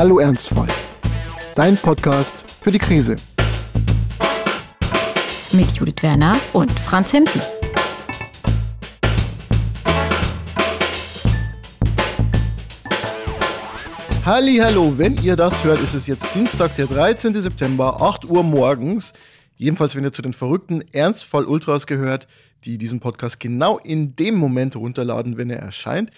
Hallo Ernstfall, dein Podcast für die Krise. Mit Judith Werner und Franz Hemsen. Hallo, wenn ihr das hört, ist es jetzt Dienstag, der 13. September, 8 Uhr morgens. Jedenfalls, wenn ihr zu den verrückten Ernstfall Ultras gehört, die diesen Podcast genau in dem Moment runterladen, wenn er erscheint.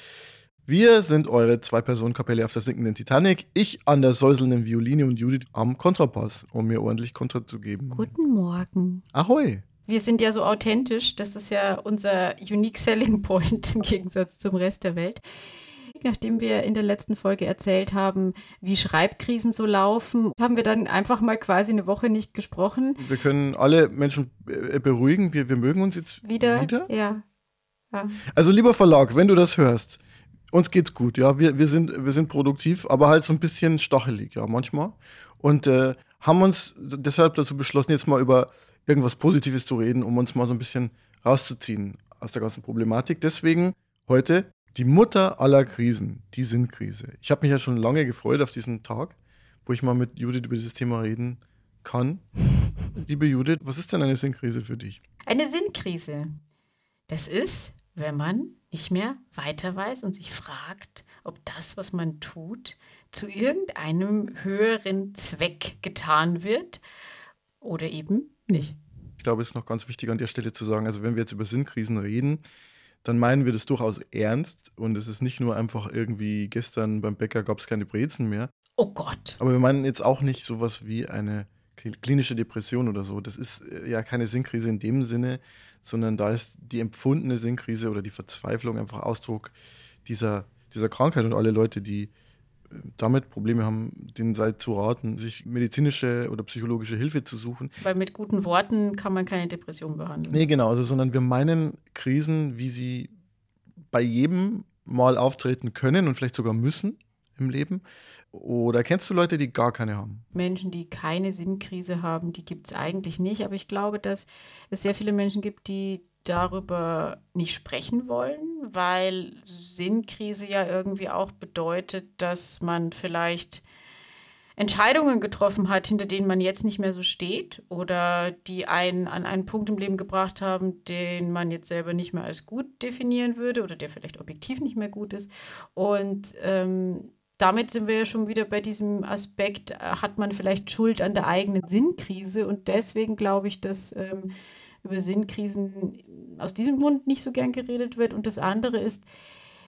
Wir sind eure Zwei-Personen-Kapelle auf der sinkenden Titanic. Ich an der säuselnden Violine und Judith am Kontrapass, um mir ordentlich Kontra zu geben. Guten Morgen. Ahoi. Wir sind ja so authentisch, das ist ja unser Unique Selling Point im Gegensatz zum Rest der Welt. Nachdem wir in der letzten Folge erzählt haben, wie Schreibkrisen so laufen, haben wir dann einfach mal quasi eine Woche nicht gesprochen. Wir können alle Menschen äh, beruhigen. Wir, wir mögen uns jetzt wieder. wieder? Ja. ja. Also, lieber Verlag, wenn du das hörst, uns geht's gut, ja. Wir, wir, sind, wir sind produktiv, aber halt so ein bisschen stachelig, ja, manchmal. Und äh, haben uns deshalb dazu beschlossen, jetzt mal über irgendwas Positives zu reden, um uns mal so ein bisschen rauszuziehen aus der ganzen Problematik. Deswegen heute die Mutter aller Krisen, die Sinnkrise. Ich habe mich ja schon lange gefreut auf diesen Tag, wo ich mal mit Judith über dieses Thema reden kann. Liebe Judith, was ist denn eine Sinnkrise für dich? Eine Sinnkrise. Das ist, wenn man nicht mehr weiter weiß und sich fragt, ob das, was man tut, zu irgendeinem höheren Zweck getan wird oder eben nicht. Ich glaube, es ist noch ganz wichtig an der Stelle zu sagen, also wenn wir jetzt über Sinnkrisen reden, dann meinen wir das durchaus ernst und es ist nicht nur einfach irgendwie gestern beim Bäcker gab es keine Brezen mehr. Oh Gott. Aber wir meinen jetzt auch nicht sowas wie eine klinische Depression oder so. Das ist äh, ja keine Sinnkrise in dem Sinne, sondern da ist die empfundene Sinnkrise oder die Verzweiflung einfach Ausdruck dieser, dieser Krankheit und alle Leute, die damit Probleme haben, denen sei zu raten, sich medizinische oder psychologische Hilfe zu suchen. Weil mit guten Worten kann man keine Depression behandeln. Nee, genau, also, sondern wir meinen Krisen, wie sie bei jedem mal auftreten können und vielleicht sogar müssen im Leben. Oder kennst du Leute, die gar keine haben? Menschen, die keine Sinnkrise haben, die gibt es eigentlich nicht. Aber ich glaube, dass es sehr viele Menschen gibt, die darüber nicht sprechen wollen, weil Sinnkrise ja irgendwie auch bedeutet, dass man vielleicht Entscheidungen getroffen hat, hinter denen man jetzt nicht mehr so steht oder die einen an einen Punkt im Leben gebracht haben, den man jetzt selber nicht mehr als gut definieren würde oder der vielleicht objektiv nicht mehr gut ist. Und ähm, damit sind wir ja schon wieder bei diesem Aspekt, äh, hat man vielleicht Schuld an der eigenen Sinnkrise und deswegen glaube ich, dass ähm, über Sinnkrisen aus diesem Grund nicht so gern geredet wird. Und das andere ist,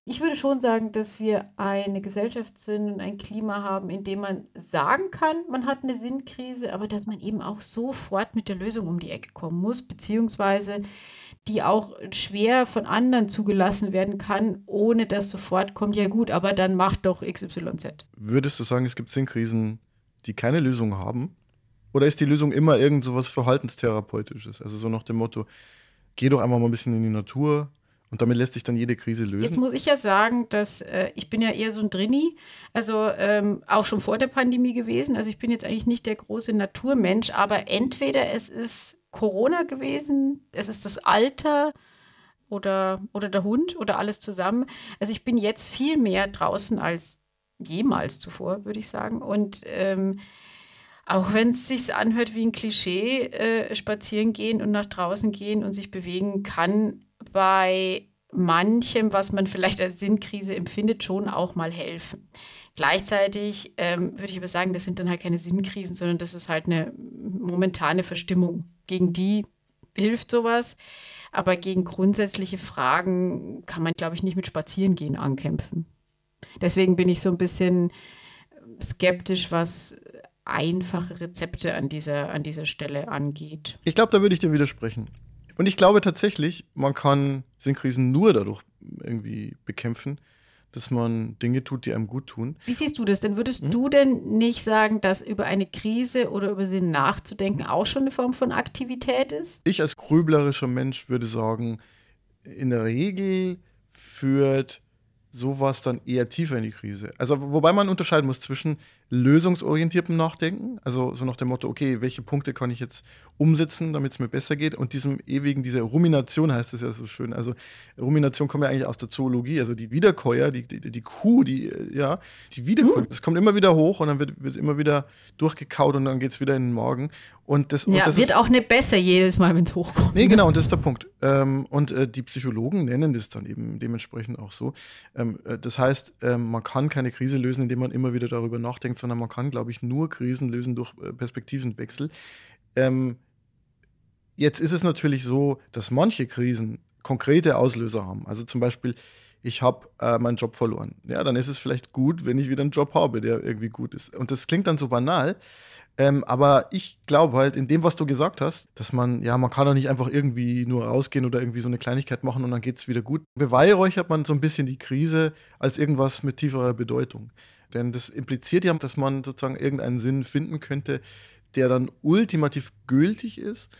ich würde schon sagen, dass wir eine Gesellschaft sind und ein Klima haben, in dem man sagen kann, man hat eine Sinnkrise, aber dass man eben auch sofort mit der Lösung um die Ecke kommen muss, beziehungsweise die auch schwer von anderen zugelassen werden kann, ohne dass sofort kommt, ja gut, aber dann macht doch XYZ. Würdest du sagen, es gibt Sinnkrisen, die keine Lösung haben? Oder ist die Lösung immer irgend so was Verhaltenstherapeutisches? Also so nach dem Motto, geh doch einfach mal ein bisschen in die Natur und damit lässt sich dann jede Krise lösen. Jetzt muss ich ja sagen, dass äh, ich bin ja eher so ein Drini, also ähm, auch schon vor der Pandemie gewesen. Also ich bin jetzt eigentlich nicht der große Naturmensch, aber entweder es ist Corona gewesen, es ist das Alter oder, oder der Hund oder alles zusammen. Also ich bin jetzt viel mehr draußen als jemals zuvor, würde ich sagen. Und ähm, auch wenn es sich anhört wie ein Klischee, äh, spazieren gehen und nach draußen gehen und sich bewegen kann bei manchem, was man vielleicht als Sinnkrise empfindet, schon auch mal helfen. Gleichzeitig ähm, würde ich aber sagen, das sind dann halt keine Sinnkrisen, sondern das ist halt eine momentane Verstimmung. Gegen die hilft sowas, aber gegen grundsätzliche Fragen kann man, glaube ich, nicht mit Spazierengehen ankämpfen. Deswegen bin ich so ein bisschen skeptisch, was einfache Rezepte an dieser, an dieser Stelle angeht. Ich glaube, da würde ich dir widersprechen. Und ich glaube tatsächlich, man kann Sinnkrisen nur dadurch irgendwie bekämpfen, dass man Dinge tut, die einem gut tun. Wie siehst du das denn? Würdest hm? du denn nicht sagen, dass über eine Krise oder über sie nachzudenken auch schon eine Form von Aktivität ist? Ich als grüblerischer Mensch würde sagen, in der Regel führt sowas dann eher tiefer in die Krise. Also, wobei man unterscheiden muss zwischen lösungsorientiertem Nachdenken, also so nach dem Motto, okay, welche Punkte kann ich jetzt umsetzen, damit es mir besser geht, und diesem ewigen, diese Rumination heißt es ja so schön. Also, Rumination kommt ja eigentlich aus der Zoologie, also die Wiederkäuer, die, die, die Kuh, die, ja, die Wiederkäuer, uh. das kommt immer wieder hoch und dann wird es immer wieder durchgekaut und dann geht es wieder in den Morgen. Und das, ja, und das wird ist, auch nicht besser jedes Mal, wenn es hochkommt. Nee, genau, und das ist der Punkt. Ähm, und äh, die Psychologen nennen das dann eben dementsprechend auch so. Ähm, äh, das heißt, ähm, man kann keine Krise lösen, indem man immer wieder darüber nachdenkt, sondern man kann, glaube ich, nur Krisen lösen durch äh, Perspektivenwechsel. Ähm, jetzt ist es natürlich so, dass manche Krisen konkrete Auslöser haben. Also zum Beispiel, ich habe äh, meinen Job verloren. Ja, dann ist es vielleicht gut, wenn ich wieder einen Job habe, der irgendwie gut ist. Und das klingt dann so banal. Ähm, aber ich glaube halt in dem, was du gesagt hast, dass man, ja, man kann doch nicht einfach irgendwie nur rausgehen oder irgendwie so eine Kleinigkeit machen und dann geht es wieder gut. Beweihräuchert man so ein bisschen die Krise als irgendwas mit tieferer Bedeutung. Denn das impliziert ja, dass man sozusagen irgendeinen Sinn finden könnte, der dann ultimativ gültig ist.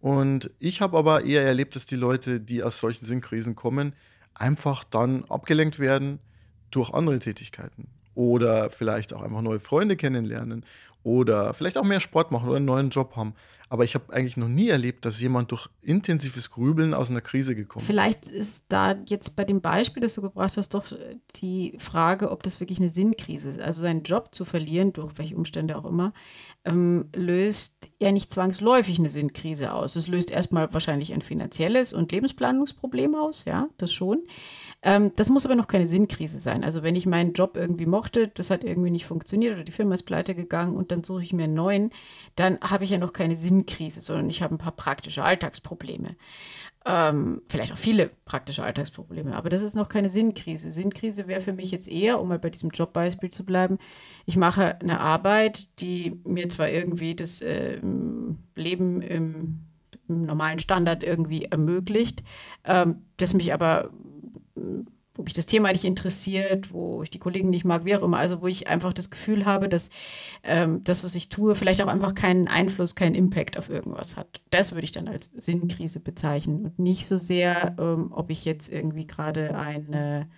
Und ich habe aber eher erlebt, dass die Leute, die aus solchen Sinnkrisen kommen, einfach dann abgelenkt werden durch andere Tätigkeiten oder vielleicht auch einfach neue Freunde kennenlernen oder vielleicht auch mehr Sport machen oder einen neuen Job haben. Aber ich habe eigentlich noch nie erlebt, dass jemand durch intensives Grübeln aus einer Krise gekommen ist. Vielleicht ist da jetzt bei dem Beispiel, das du gebracht hast, doch die Frage, ob das wirklich eine Sinnkrise ist. Also seinen Job zu verlieren, durch welche Umstände auch immer, ähm, löst ja nicht zwangsläufig eine Sinnkrise aus. Es löst erstmal wahrscheinlich ein finanzielles und Lebensplanungsproblem aus, ja, das schon. Ähm, das muss aber noch keine Sinnkrise sein. Also wenn ich meinen Job irgendwie mochte, das hat irgendwie nicht funktioniert oder die Firma ist pleite gegangen und dann suche ich mir einen neuen, dann habe ich ja noch keine Sinnkrise, sondern ich habe ein paar praktische Alltagsprobleme. Ähm, vielleicht auch viele praktische Alltagsprobleme, aber das ist noch keine Sinnkrise. Sinnkrise wäre für mich jetzt eher, um mal bei diesem Jobbeispiel zu bleiben, ich mache eine Arbeit, die mir zwar irgendwie das äh, Leben im, im, normalen Standard irgendwie ermöglicht, ähm, das mich aber wo mich das Thema nicht interessiert, wo ich die Kollegen nicht mag, wie auch immer. Also wo ich einfach das Gefühl habe, dass ähm, das, was ich tue, vielleicht auch einfach keinen Einfluss, keinen Impact auf irgendwas hat. Das würde ich dann als Sinnkrise bezeichnen und nicht so sehr, ähm, ob ich jetzt irgendwie gerade eine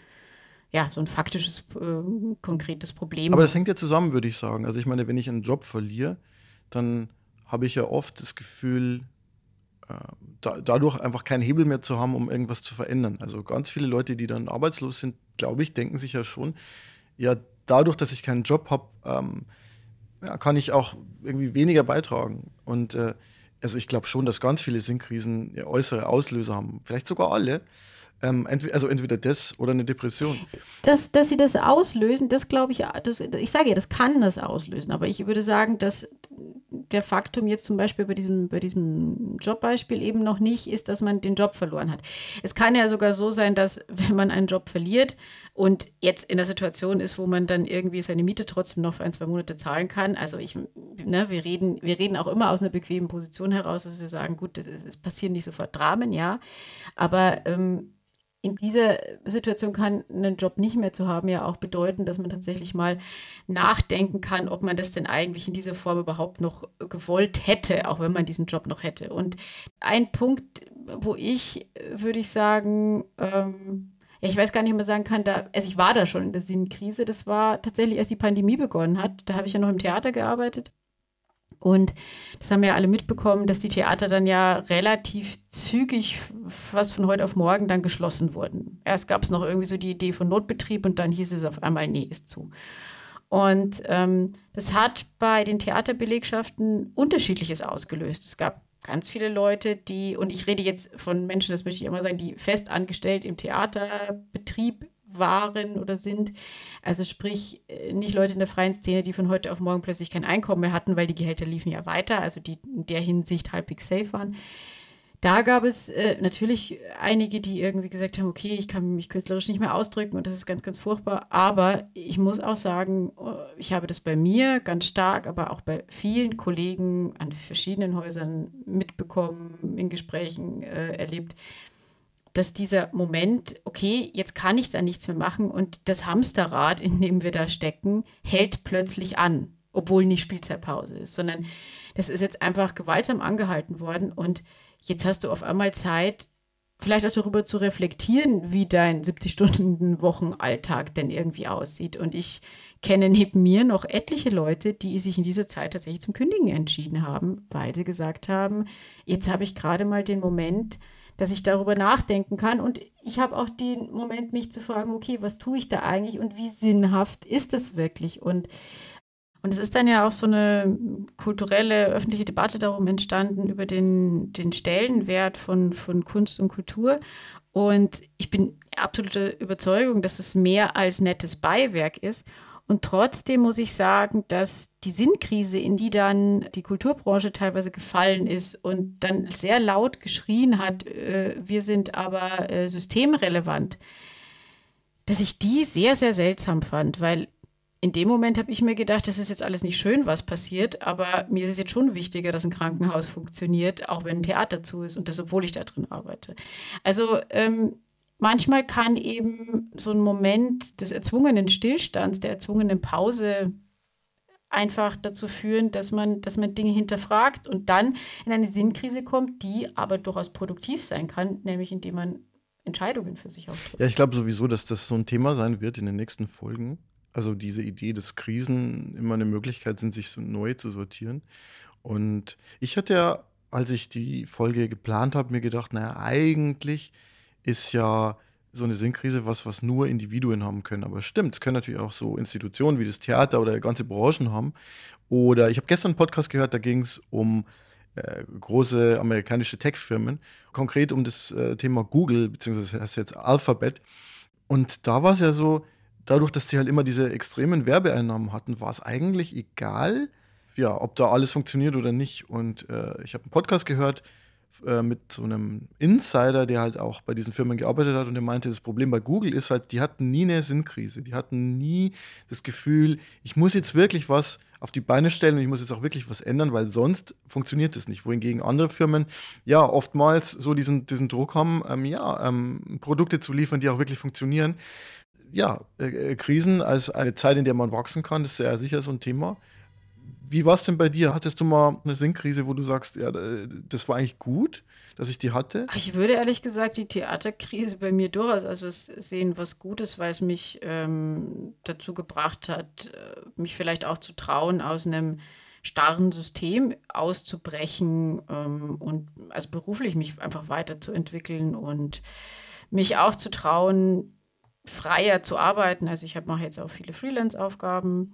ja, so ein faktisches, äh, konkretes Problem. Aber das hängt ja zusammen, würde ich sagen. Also ich meine, wenn ich einen Job verliere, dann habe ich ja oft das Gefühl, äh, da, dadurch einfach keinen Hebel mehr zu haben, um irgendwas zu verändern. Also ganz viele Leute, die dann arbeitslos sind, glaube ich, denken sich ja schon, ja, dadurch, dass ich keinen Job habe, ähm, ja, kann ich auch irgendwie weniger beitragen. Und äh, also ich glaube schon, dass ganz viele Sinnkrisen äußere Auslöser haben, vielleicht sogar alle. Ähm, entweder, also entweder das oder eine Depression. Dass, dass sie das auslösen, das glaube ich, das, ich sage ja, das kann das auslösen, aber ich würde sagen, dass der Faktum jetzt zum Beispiel bei diesem, bei diesem Jobbeispiel eben noch nicht ist, dass man den Job verloren hat. Es kann ja sogar so sein, dass wenn man einen Job verliert und jetzt in der Situation ist, wo man dann irgendwie seine Miete trotzdem noch für ein, zwei Monate zahlen kann. Also ich, ne, wir reden, wir reden auch immer aus einer bequemen Position heraus, dass wir sagen, gut, es passieren nicht sofort Dramen, ja. Aber ähm, in dieser Situation kann einen Job nicht mehr zu haben ja auch bedeuten, dass man tatsächlich mal nachdenken kann, ob man das denn eigentlich in dieser Form überhaupt noch gewollt hätte, auch wenn man diesen Job noch hätte. Und ein Punkt, wo ich, würde ich sagen, ähm, ja, ich weiß gar nicht, ob man sagen kann, da, also ich war da schon in der Sinnkrise, das war tatsächlich, als die Pandemie begonnen hat, da habe ich ja noch im Theater gearbeitet und das haben wir alle mitbekommen, dass die Theater dann ja relativ zügig, fast von heute auf morgen, dann geschlossen wurden. Erst gab es noch irgendwie so die Idee von Notbetrieb und dann hieß es auf einmal, nee, ist zu. Und ähm, das hat bei den Theaterbelegschaften unterschiedliches ausgelöst. Es gab ganz viele Leute, die, und ich rede jetzt von Menschen, das möchte ich immer sagen, die fest angestellt im Theaterbetrieb waren oder sind. Also sprich, äh, nicht Leute in der freien Szene, die von heute auf morgen plötzlich kein Einkommen mehr hatten, weil die Gehälter liefen ja weiter, also die in der Hinsicht halbwegs safe waren. Da gab es äh, natürlich einige, die irgendwie gesagt haben, okay, ich kann mich künstlerisch nicht mehr ausdrücken und das ist ganz, ganz furchtbar. Aber ich muss auch sagen, oh, ich habe das bei mir ganz stark, aber auch bei vielen Kollegen an verschiedenen Häusern mitbekommen, in Gesprächen äh, erlebt, dass dieser Moment, okay, jetzt kann ich da nichts mehr machen und das Hamsterrad, in dem wir da stecken, hält plötzlich an, obwohl nicht Spielzeitpause ist, sondern das ist jetzt einfach gewaltsam angehalten worden und jetzt hast du auf einmal Zeit, vielleicht auch darüber zu reflektieren, wie dein 70-Stunden-Wochenalltag denn irgendwie aussieht. Und ich kenne neben mir noch etliche Leute, die sich in dieser Zeit tatsächlich zum Kündigen entschieden haben, weil sie gesagt haben, jetzt habe ich gerade mal den Moment, dass ich darüber nachdenken kann. Und ich habe auch den Moment, mich zu fragen, okay, was tue ich da eigentlich und wie sinnhaft ist das wirklich? Und, und es ist dann ja auch so eine kulturelle, öffentliche Debatte darum entstanden, über den, den Stellenwert von, von Kunst und Kultur. Und ich bin absolute Überzeugung, dass es mehr als nettes Beiwerk ist. Und trotzdem muss ich sagen, dass die Sinnkrise, in die dann die Kulturbranche teilweise gefallen ist und dann sehr laut geschrien hat, äh, wir sind aber äh, systemrelevant, dass ich die sehr, sehr seltsam fand, weil in dem Moment habe ich mir gedacht, das ist jetzt alles nicht schön, was passiert, aber mir ist es jetzt schon wichtiger, dass ein Krankenhaus funktioniert, auch wenn ein Theater zu ist und das, obwohl ich da drin arbeite. Also ähm, manchmal kann eben so ein Moment des erzwungenen Stillstands, der erzwungenen Pause einfach dazu führen, dass man, dass man Dinge hinterfragt und dann in eine Sinnkrise kommt, die aber durchaus produktiv sein kann, nämlich indem man Entscheidungen für sich auftrifft. Ja, ich glaube sowieso, dass das so ein Thema sein wird in den nächsten Folgen. Also diese Idee, dass Krisen immer eine Möglichkeit sind, sich so neu zu sortieren. Und ich hatte ja, als ich die Folge geplant habe, mir gedacht, naja, eigentlich ist ja so eine Sinnkrise was, was nur Individuen haben können. Aber stimmt, es können natürlich auch so Institutionen wie das Theater oder ganze Branchen haben. Oder ich habe gestern einen Podcast gehört, da ging es um äh, große amerikanische Tech-Firmen, konkret um das äh, Thema Google, beziehungsweise das heißt jetzt Alphabet. Und da war es ja so, dadurch, dass sie halt immer diese extremen Werbeeinnahmen hatten, war es eigentlich egal, ja, ob da alles funktioniert oder nicht. Und äh, ich habe einen Podcast gehört, äh, mit so einem Insider, der halt auch bei diesen Firmen gearbeitet hat und der meinte, das Problem bei Google ist halt, die hatten nie eine Sinnkrise. Die hatten nie das Gefühl, ich muss jetzt wirklich was auf die Beine stellen und ich muss jetzt auch wirklich was ändern, weil sonst funktioniert es nicht. Wohingegen andere Firmen ja oftmals so diesen, diesen Druck haben, ähm, ja, ähm, Produkte zu liefern, die auch wirklich funktionieren. Ja, äh, äh Krisen als eine Zeit, in der man wachsen kann, ist sehr sicher so ein Thema. Wie war es denn bei dir? Hattest du mal eine Sinnkrise, wo du sagst, ja, das war eigentlich gut, dass ich die hatte? Ich würde ehrlich gesagt die Theaterkrise bei mir durchaus also sehen was Gutes, weil es mich ähm, dazu gebracht hat, äh, mich vielleicht auch zu trauen, aus einem starren System auszubrechen ähm, und also beruflich mich einfach weiterzuentwickeln und mich auch zu trauen, freier zu arbeiten. Also ich mache jetzt auch viele Freelance-Aufgaben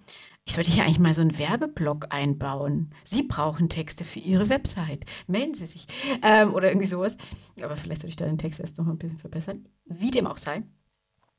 ich sollte hier eigentlich mal so einen Werbeblock einbauen. Sie brauchen Texte für Ihre Website. Melden Sie sich. Ähm, oder irgendwie sowas. Aber vielleicht sollte ich da den Text erst noch ein bisschen verbessern. Wie dem auch sei.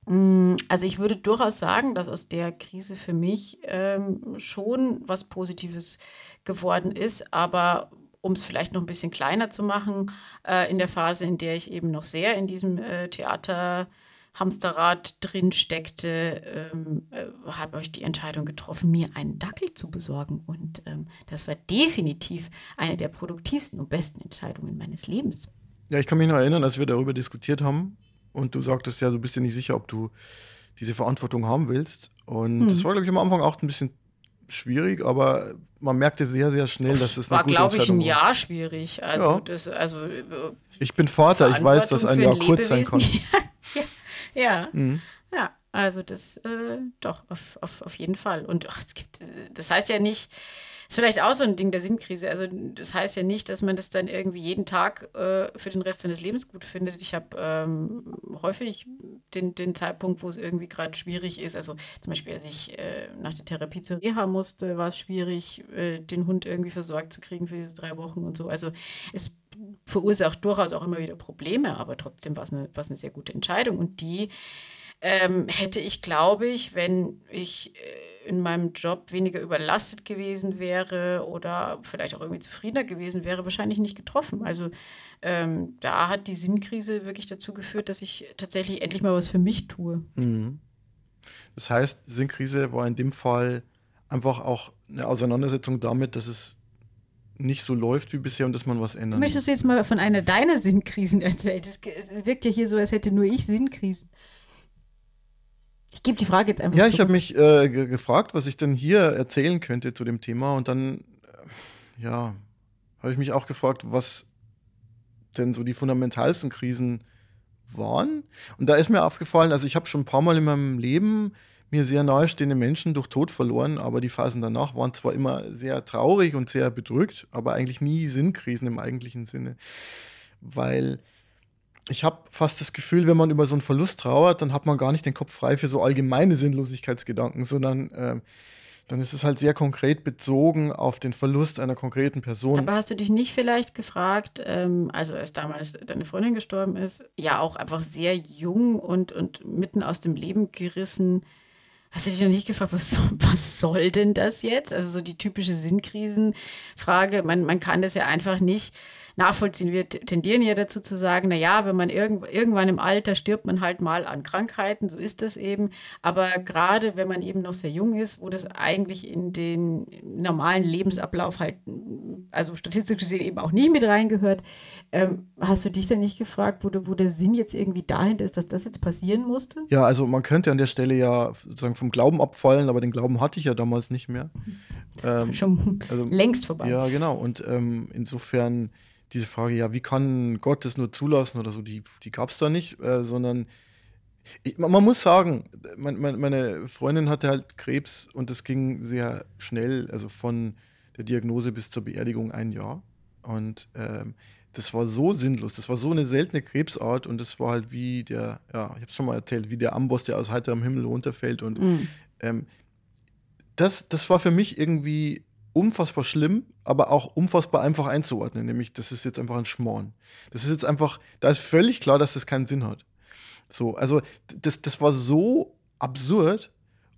Mm, also ich würde durchaus sagen, dass aus der Krise für mich ähm, schon was Positives geworden ist, aber um es vielleicht noch ein bisschen kleiner zu machen, äh, in der Phase, in der ich eben noch sehr in diesem äh, Theater Hamsterrad drin steckte, ähm, äh, habe ich die Entscheidung getroffen, mir einen Dackel zu besorgen. Und ähm, das war definitiv eine der produktivsten und besten Entscheidungen meines Lebens. Ja, ich kann mich noch erinnern, als wir darüber diskutiert haben und du sagtest ja, du bist dir nicht sicher, ob du diese Verantwortung haben willst. Und hm. das war, glaube ich, am Anfang auch ein bisschen schwierig, aber man merkte sehr, sehr schnell, dass es war, glaube ich, ein Jahr schwierig. Also, ja. das, also äh, ich bin Vater, ich weiß, dass ein Jahr kurz sein kann. ja. Ja. Mhm. Ja, also das äh, doch, auf, auf, auf jeden Fall. Und ach, es gibt, das heißt ja nicht, ist vielleicht auch so ein Ding der Sinnkrise. Also das heißt ja nicht, dass man das dann irgendwie jeden Tag äh, für den Rest seines Lebens gut findet. Ich habe ähm, häufig den, den Zeitpunkt, wo es irgendwie gerade schwierig ist. Also zum Beispiel, als ich äh, nach der Therapie zur Reha musste, war es schwierig, äh, den Hund irgendwie versorgt zu kriegen für diese drei Wochen und so. Also es verursacht durchaus auch immer wieder Probleme, aber trotzdem war es eine, eine sehr gute Entscheidung. Und die ähm, hätte ich, glaube ich, wenn ich äh, in meinem Job weniger überlastet gewesen wäre oder vielleicht auch irgendwie zufriedener gewesen wäre, wahrscheinlich nicht getroffen. Also ähm, da hat die Sinnkrise wirklich dazu geführt, dass ich tatsächlich endlich mal was für mich tue. Mhm. Das heißt, Sinnkrise war in dem Fall einfach auch eine Auseinandersetzung damit, dass es nicht so läuft wie bisher und dass man was ändern Möchtest du jetzt mal von einer deiner Sinnkrisen erzählen? Es wirkt ja hier so, als hätte nur ich Sinnkrisen. Ich gebe die Frage jetzt einfach. Ja, zurück. ich habe mich äh, gefragt, was ich denn hier erzählen könnte zu dem Thema und dann, äh, ja, habe ich mich auch gefragt, was denn so die fundamentalsten Krisen waren. Und da ist mir aufgefallen, also ich habe schon ein paar Mal in meinem Leben mir sehr nahestehende Menschen durch Tod verloren, aber die Phasen danach waren zwar immer sehr traurig und sehr bedrückt, aber eigentlich nie Sinnkrisen im eigentlichen Sinne. Weil ich habe fast das Gefühl, wenn man über so einen Verlust trauert, dann hat man gar nicht den Kopf frei für so allgemeine Sinnlosigkeitsgedanken, sondern äh, dann ist es halt sehr konkret bezogen auf den Verlust einer konkreten Person. Aber hast du dich nicht vielleicht gefragt, ähm, also als damals deine Freundin gestorben ist, ja auch einfach sehr jung und, und mitten aus dem Leben gerissen, Hast du dich noch nicht gefragt, was, was soll denn das jetzt? Also so die typische Sinnkrisenfrage. Man, man kann das ja einfach nicht nachvollziehen. Wir tendieren ja dazu zu sagen, na ja, wenn man irgend, irgendwann im Alter stirbt man halt mal an Krankheiten, so ist das eben. Aber gerade wenn man eben noch sehr jung ist, wo das eigentlich in den normalen Lebensablauf halt, also statistisch gesehen eben auch nicht mit reingehört, ähm, hast du dich denn nicht gefragt, wo, du, wo der Sinn jetzt irgendwie dahinter ist, dass das jetzt passieren musste? Ja, also man könnte an der Stelle ja sozusagen vom Glauben abfallen, aber den Glauben hatte ich ja damals nicht mehr. Ähm, Schon also, längst vorbei. Ja, genau. Und ähm, insofern diese Frage, ja, wie kann Gott das nur zulassen oder so, die, die gab es da nicht, äh, sondern ich, man muss sagen, mein, mein, meine Freundin hatte halt Krebs und es ging sehr schnell, also von der Diagnose bis zur Beerdigung ein Jahr. Und ähm, das war so sinnlos, das war so eine seltene Krebsart und das war halt wie der, ja, ich habe es schon mal erzählt, wie der Amboss, der aus heiterem Himmel runterfällt. Und mhm. ähm, das, das war für mich irgendwie unfassbar schlimm, aber auch unfassbar einfach einzuordnen, nämlich das ist jetzt einfach ein Schmorn. Das ist jetzt einfach, da ist völlig klar, dass das keinen Sinn hat. So, also das, das war so absurd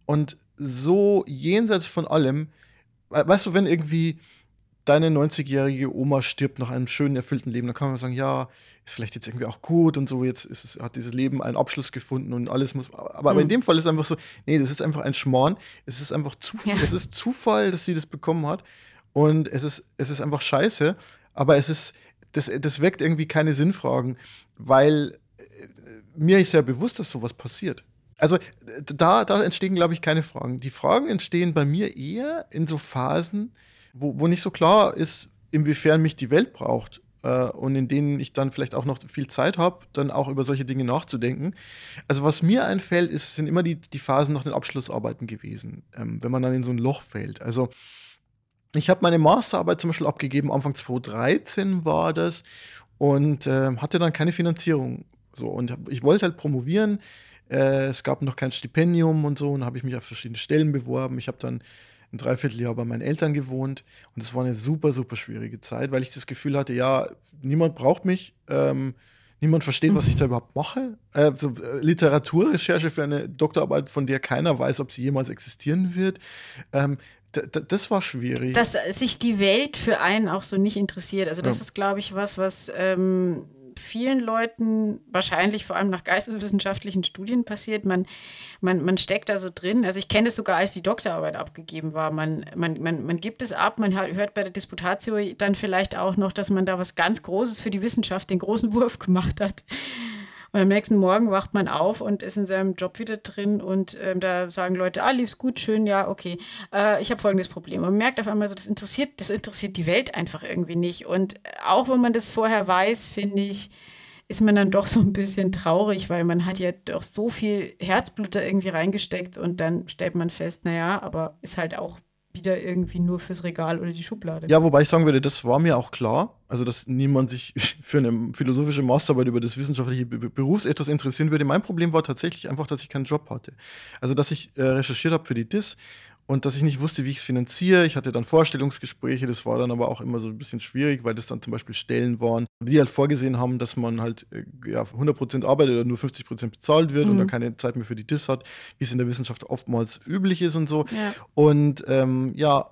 und so jenseits von allem. Weißt du, wenn irgendwie deine 90-jährige Oma stirbt nach einem schönen, erfüllten Leben, dann kann man sagen, ja, ist vielleicht jetzt irgendwie auch gut und so, jetzt es, hat dieses Leben einen Abschluss gefunden und alles muss. Aber, mhm. aber in mhm. dem Fall ist es einfach so, nee, das ist einfach ein Schmarrn. Es ist einfach Zufall, ja. es ist Zufall, dass sie das bekommen hat. Und es ist, es ist einfach scheiße, aber es ist, das, das weckt irgendwie keine Sinnfragen, weil äh, mir ist ja bewusst, dass sowas passiert. Also da, da entstehen, glaube ich, keine Fragen. Die Fragen entstehen bei mir eher in so Phasen, wo, wo nicht so klar ist, inwiefern mich die Welt braucht äh, und in denen ich dann vielleicht auch noch viel Zeit habe, dann auch über solche Dinge nachzudenken. Also was mir einfällt, ist, sind immer die, die Phasen nach den Abschlussarbeiten gewesen, ähm, wenn man dann in so ein Loch fällt. Also ich habe meine Masterarbeit zum Beispiel abgegeben, Anfang 2013 war das und äh, hatte dann keine Finanzierung. So, und ich wollte halt promovieren. Äh, es gab noch kein Stipendium und so, und habe ich mich auf verschiedene Stellen beworben. Ich habe dann ein Dreivierteljahr bei meinen Eltern gewohnt und es war eine super, super schwierige Zeit, weil ich das Gefühl hatte, ja, niemand braucht mich, ähm, niemand versteht, was ich da überhaupt mache. Äh, so, äh, Literaturrecherche für eine Doktorarbeit, von der keiner weiß, ob sie jemals existieren wird. Ähm, das war schwierig. Dass sich die Welt für einen auch so nicht interessiert. Also das ja. ist, glaube ich, was, was ähm, vielen Leuten wahrscheinlich vor allem nach geisteswissenschaftlichen Studien passiert. Man, man, man steckt da so drin. Also ich kenne es sogar, als die Doktorarbeit abgegeben war. Man, man, man, man gibt es ab, man hört bei der Disputatio dann vielleicht auch noch, dass man da was ganz Großes für die Wissenschaft, den großen Wurf gemacht hat. Und am nächsten Morgen wacht man auf und ist in seinem Job wieder drin und ähm, da sagen Leute, ah, lief's gut, schön, ja, okay. Äh, ich habe folgendes Problem. Man merkt auf einmal so, das interessiert, das interessiert die Welt einfach irgendwie nicht. Und auch wenn man das vorher weiß, finde ich, ist man dann doch so ein bisschen traurig, weil man hat ja doch so viel Herzblut da irgendwie reingesteckt und dann stellt man fest, naja, aber ist halt auch wieder irgendwie nur fürs Regal oder die Schublade. Ja, wobei ich sagen würde, das war mir auch klar. Also, dass niemand sich für eine philosophische Masterarbeit über das wissenschaftliche Berufsethos interessieren würde. Mein Problem war tatsächlich einfach, dass ich keinen Job hatte. Also, dass ich äh, recherchiert habe für die DIS und dass ich nicht wusste, wie ich es finanziere. Ich hatte dann Vorstellungsgespräche, das war dann aber auch immer so ein bisschen schwierig, weil das dann zum Beispiel Stellen waren, die halt vorgesehen haben, dass man halt äh, ja, 100% arbeitet oder nur 50% bezahlt wird mhm. und dann keine Zeit mehr für die DIS hat, wie es in der Wissenschaft oftmals üblich ist und so. Ja. Und ähm, ja,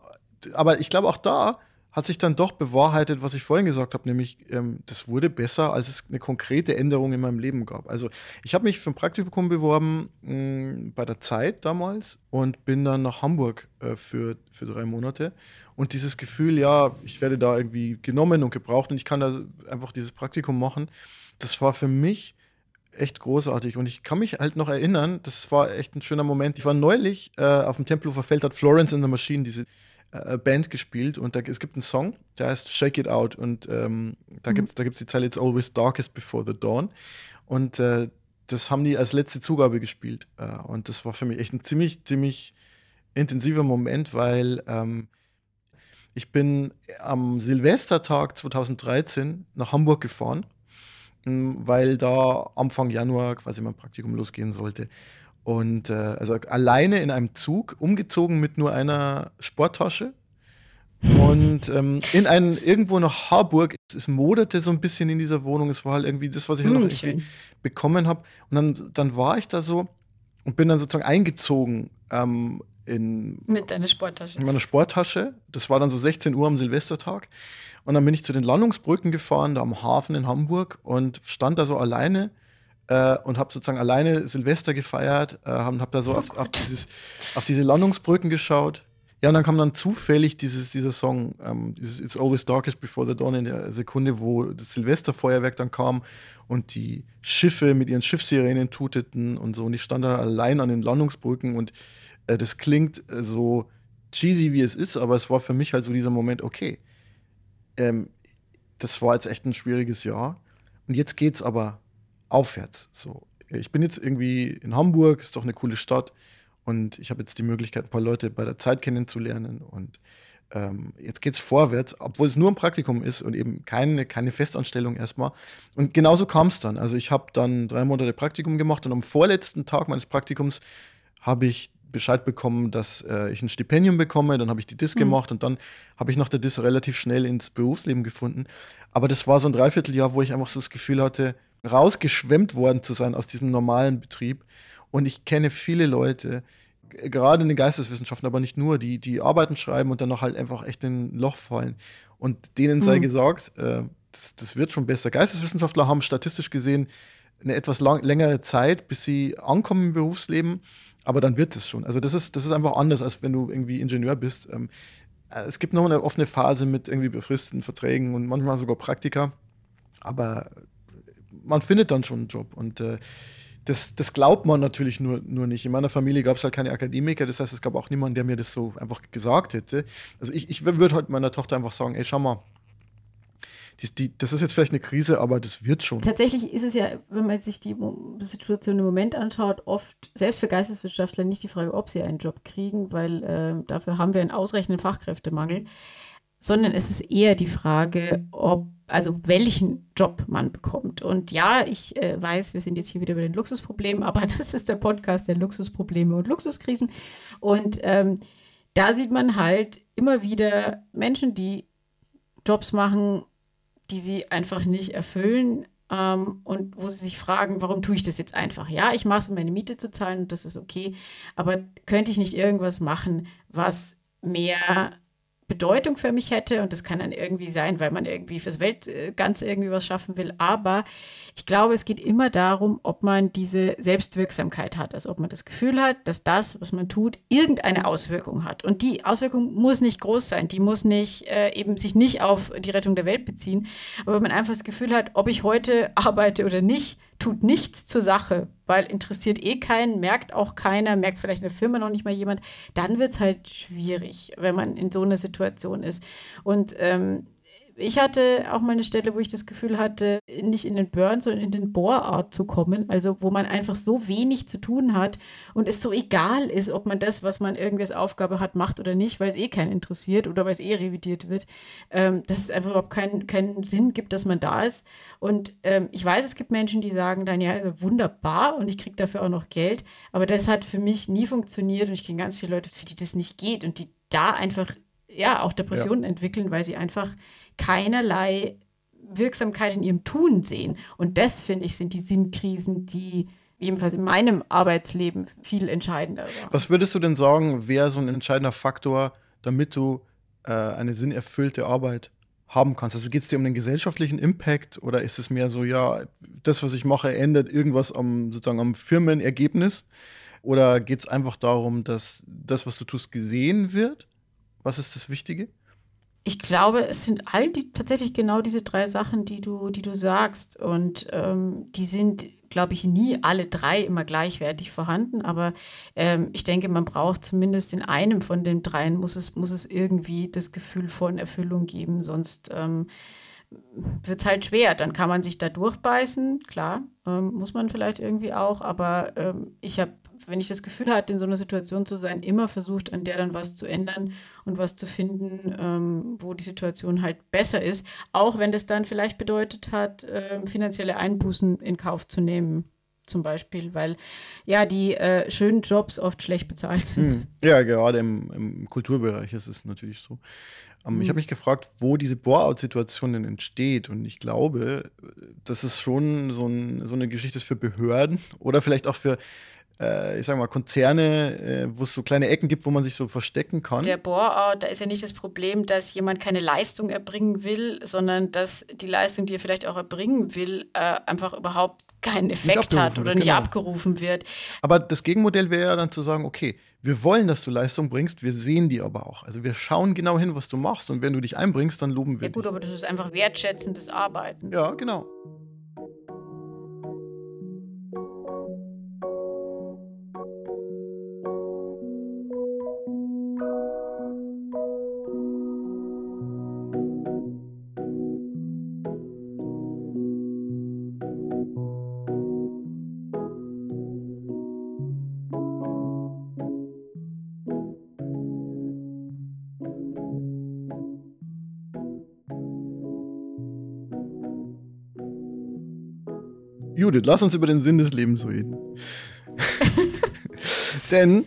aber ich glaube auch da hat sich dann doch bewahrheitet, was ich vorhin gesagt habe, nämlich ähm, das wurde besser, als es eine konkrete Änderung in meinem Leben gab. Also ich habe mich für ein Praktikum beworben mh, mm, bei der Zeit damals und bin dann nach Hamburg äh, für, für drei Monate. Und dieses Gefühl, ja, ich werde da irgendwie genommen und gebraucht und ich kann da einfach dieses Praktikum machen, das war für mich echt großartig. Und ich kann mich halt noch erinnern, das war echt ein schöner Moment. Ich war neulich äh, auf dem Tempelhofer Feld, hat Florence in the Machine, diese Band gespielt und da, es gibt einen Song, der heißt Shake It Out und ähm, da mhm. gibt es da gibt's die Zeile It's always darkest before the dawn Und äh, das haben die als letzte Zugabe gespielt. Äh, und das war für mich echt ein ziemlich, ziemlich intensiver Moment, weil ähm, ich bin am Silvestertag 2013 nach Hamburg gefahren, weil da Anfang Januar quasi mein Praktikum losgehen sollte. Und äh, also alleine in einem Zug, umgezogen mit nur einer Sporttasche. Und ähm, in einen, irgendwo nach Harburg, es moderte so ein bisschen in dieser Wohnung. Es war halt irgendwie das, was ich halt noch irgendwie bekommen habe. Und dann, dann war ich da so und bin dann sozusagen eingezogen ähm, in. Mit deiner Sporttasche. In meiner Sporttasche. Das war dann so 16 Uhr am Silvestertag. Und dann bin ich zu den Landungsbrücken gefahren, da am Hafen in Hamburg und stand da so alleine äh, und habe sozusagen alleine Silvester gefeiert äh, und habe da so oh auf, auf, dieses, auf diese Landungsbrücken geschaut. Ja, und dann kam dann zufällig dieses, dieser Song, ähm, dieses It's Always Darkest Before the Dawn in der Sekunde, wo das Silvesterfeuerwerk dann kam und die Schiffe mit ihren Schiffssirenen tuteten und so. Und ich stand da allein an den Landungsbrücken und äh, das klingt äh, so cheesy, wie es ist, aber es war für mich halt so dieser Moment, okay, ähm, das war jetzt echt ein schwieriges Jahr. Und jetzt geht's aber aufwärts. So, ich bin jetzt irgendwie in Hamburg, ist doch eine coole Stadt und ich habe jetzt die Möglichkeit, ein paar Leute bei der Zeit kennenzulernen und ähm, jetzt es vorwärts, obwohl es nur ein Praktikum ist und eben keine, keine Festanstellung erstmal. Und genauso kam es dann. Also ich habe dann drei Monate Praktikum gemacht und am vorletzten Tag meines Praktikums habe ich Bescheid bekommen, dass äh, ich ein Stipendium bekomme. Dann habe ich die DIS mhm. gemacht und dann habe ich nach der DIS relativ schnell ins Berufsleben gefunden. Aber das war so ein Dreivierteljahr, wo ich einfach so das Gefühl hatte, rausgeschwemmt worden zu sein aus diesem normalen Betrieb. Und ich kenne viele Leute, gerade in den Geisteswissenschaften, aber nicht nur, die, die Arbeiten schreiben und dann noch halt einfach echt in ein Loch fallen. Und denen sei mhm. gesagt, äh, das, das wird schon besser. Geisteswissenschaftler haben statistisch gesehen eine etwas lang, längere Zeit, bis sie ankommen im Berufsleben, aber dann wird es schon. Also das ist, das ist einfach anders, als wenn du irgendwie Ingenieur bist. Ähm, äh, es gibt noch eine offene Phase mit irgendwie befristeten Verträgen und manchmal sogar Praktika, aber man findet dann schon einen Job. Und äh, das, das glaubt man natürlich nur, nur nicht. In meiner Familie gab es halt keine Akademiker, das heißt, es gab auch niemanden, der mir das so einfach gesagt hätte. Also ich, ich würde halt meiner Tochter einfach sagen, ey, schau mal, die, die, das ist jetzt vielleicht eine Krise, aber das wird schon. Tatsächlich ist es ja, wenn man sich die Situation im Moment anschaut, oft, selbst für Geisteswissenschaftler, nicht die Frage, ob sie einen Job kriegen, weil äh, dafür haben wir einen ausreichenden Fachkräftemangel, sondern es ist eher die Frage, ob also welchen Job man bekommt. Und ja, ich äh, weiß, wir sind jetzt hier wieder bei den Luxusproblemen, aber das ist der Podcast der Luxusprobleme und Luxuskrisen. Und ähm, da sieht man halt immer wieder Menschen, die Jobs machen, die sie einfach nicht erfüllen. Ähm, und wo sie sich fragen, warum tue ich das jetzt einfach? Ja, ich mache es, um meine Miete zu zahlen und das ist okay. Aber könnte ich nicht irgendwas machen, was mehr Bedeutung für mich hätte. Und das kann dann irgendwie sein, weil man irgendwie fürs Weltganze irgendwie was schaffen will. Aber ich glaube, es geht immer darum, ob man diese Selbstwirksamkeit hat. Also ob man das Gefühl hat, dass das, was man tut, irgendeine Auswirkung hat. Und die Auswirkung muss nicht groß sein. Die muss nicht äh, eben sich nicht auf die Rettung der Welt beziehen. Aber wenn man einfach das Gefühl hat, ob ich heute arbeite oder nicht, tut nichts zur Sache, weil interessiert eh keinen, merkt auch keiner, merkt vielleicht eine Firma noch nicht mal jemand, dann wird es halt schwierig, wenn man in so einer Situation ist. Und ähm, ich hatte auch mal eine Stelle, wo ich das Gefühl hatte, nicht in den Burn, sondern in den Bohrart zu kommen. Also wo man einfach so wenig zu tun hat und es so egal ist, ob man das, was man irgendwie als Aufgabe hat, macht oder nicht, weil es eh keinen interessiert oder weil es eh revidiert wird. Ähm, dass es einfach überhaupt keinen, keinen Sinn gibt, dass man da ist. Und ähm, ich weiß, es gibt Menschen, die sagen dann, ja, also wunderbar und ich kriege dafür auch noch Geld. Aber das hat für mich nie funktioniert und ich kenne ganz viele Leute, für die das nicht geht und die da einfach ja auch Depressionen ja. entwickeln, weil sie einfach keinerlei Wirksamkeit in ihrem Tun sehen. Und das, finde ich, sind die Sinnkrisen, die jedenfalls in meinem Arbeitsleben viel entscheidender waren. Was würdest du denn sagen, wäre so ein entscheidender Faktor, damit du äh, eine sinnerfüllte Arbeit haben kannst? Also geht es dir um den gesellschaftlichen Impact oder ist es mehr so, ja, das, was ich mache, ändert irgendwas am, sozusagen am Firmenergebnis? Oder geht es einfach darum, dass das, was du tust, gesehen wird? Was ist das Wichtige? Ich glaube, es sind all die tatsächlich genau diese drei Sachen, die du, die du sagst. Und ähm, die sind, glaube ich, nie alle drei immer gleichwertig vorhanden. Aber ähm, ich denke, man braucht zumindest in einem von den dreien, muss es, muss es irgendwie das Gefühl von Erfüllung geben. Sonst ähm, wird es halt schwer. Dann kann man sich da durchbeißen, klar, ähm, muss man vielleicht irgendwie auch, aber ähm, ich habe, wenn ich das Gefühl hatte, in so einer Situation zu sein, immer versucht, an der dann was zu ändern und was zu finden, ähm, wo die Situation halt besser ist, auch wenn das dann vielleicht bedeutet hat, äh, finanzielle Einbußen in Kauf zu nehmen zum Beispiel, weil ja die äh, schönen Jobs oft schlecht bezahlt sind. Hm. Ja, gerade im, im, Kulturbereich ist es natürlich so. Ähm, hm. Ich habe mich gefragt, wo diese Bore-out-Situation denn entsteht. Und ich glaube, dass es schon so, ein, so eine Geschichte ist für Behörden oder vielleicht auch für äh, ich sag mal, Konzerne, äh, wo es so kleine Ecken gibt, wo man sich so verstecken kann. Der Bore-out, da ist ja nicht das Problem, dass jemand keine Leistung erbringen will, sondern dass die Leistung, die er vielleicht auch erbringen will, äh, einfach überhaupt keinen Effekt hat oder nicht genau. abgerufen wird. Aber das Gegenmodell wäre ja dann zu sagen, okay, wir wollen, dass du Leistung bringst, wir sehen die aber auch. Also wir schauen genau hin, was du machst und wenn du dich einbringst, dann loben wir dich. Ja gut, dich. aber das ist einfach wertschätzendes Arbeiten. Ja, genau. Judith, lass uns über den Sinn des Lebens reden. Denn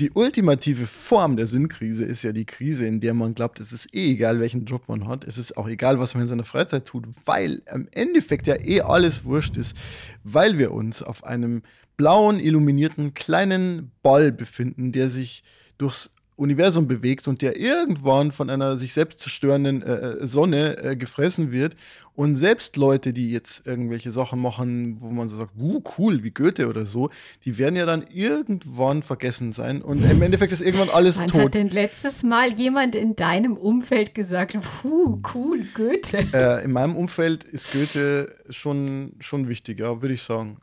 die ultimative Form der Sinnkrise ist ja die Krise, in der man glaubt, es ist eh egal, welchen Job man hat. Es ist auch egal, was man in seiner Freizeit tut, weil im Endeffekt ja eh alles wurscht ist, weil wir uns auf einem blauen, illuminierten kleinen Ball befinden, der sich durchs Universum bewegt und der irgendwann von einer sich selbst zerstörenden äh, äh, Sonne äh, gefressen wird. Und selbst Leute, die jetzt irgendwelche Sachen machen, wo man so sagt, uh, cool, wie Goethe oder so, die werden ja dann irgendwann vergessen sein. Und im Endeffekt ist irgendwann alles Wann tot. Hat denn letztes Mal jemand in deinem Umfeld gesagt, uh, cool, Goethe? Äh, in meinem Umfeld ist Goethe schon, schon wichtiger, würde ich sagen.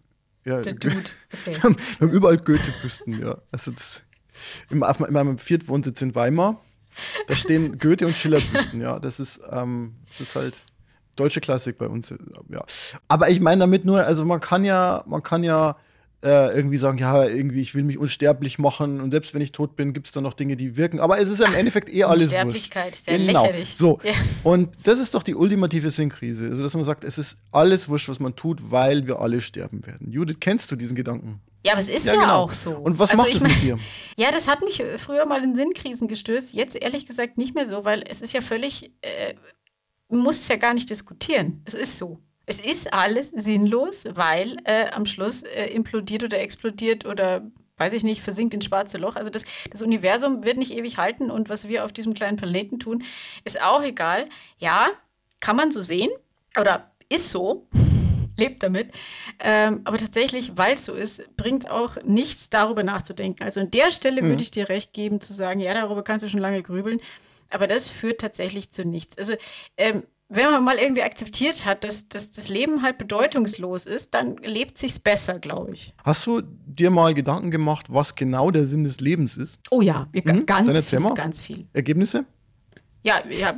Ja, Der Dude. Okay. Wir, haben, wir haben überall Goethe-Büsten, ja. Also das im, auf, in meinem Viertwohnsitz in Weimar. Da stehen Goethe und Schiller-Büsten, ja. Das ist, ähm, das ist halt deutsche Klassik bei uns, ja. Aber ich meine damit nur, also man kann ja, man kann ja äh, irgendwie sagen, ja, irgendwie, ich will mich unsterblich machen und selbst wenn ich tot bin, gibt es da noch Dinge, die wirken. Aber es ist im Ach, Endeffekt eh alles Unsterblichkeit wurscht. ist ja genau. lächerlich. So. Ja. Und das ist doch die ultimative Sinnkrise. Also, dass man sagt, es ist alles wurscht, was man tut, weil wir alle sterben werden. Judith, kennst du diesen Gedanken? Ja, aber es ist ja, ja genau. auch so. Und was also macht es mit dir? Ja, das hat mich früher mal in Sinnkrisen gestößt. Jetzt ehrlich gesagt nicht mehr so, weil es ist ja völlig, äh, muss es ja gar nicht diskutieren. Es ist so. Es ist alles sinnlos, weil äh, am Schluss äh, implodiert oder explodiert oder weiß ich nicht, versinkt ins schwarze Loch. Also das, das Universum wird nicht ewig halten und was wir auf diesem kleinen Planeten tun, ist auch egal. Ja, kann man so sehen oder ist so lebt damit. Ähm, aber tatsächlich, weil es so ist, bringt auch nichts darüber nachzudenken. Also an der Stelle mhm. würde ich dir recht geben, zu sagen, ja, darüber kannst du schon lange grübeln. Aber das führt tatsächlich zu nichts. Also ähm, wenn man mal irgendwie akzeptiert hat, dass, dass, das Leben halt bedeutungslos ist, dann lebt sich's besser, glaube ich. Hast du dir mal Gedanken gemacht, was genau der Sinn des Lebens ist? Oh ja, hm? ganz, viel, ganz viel. Ergebnisse? Ja, ja,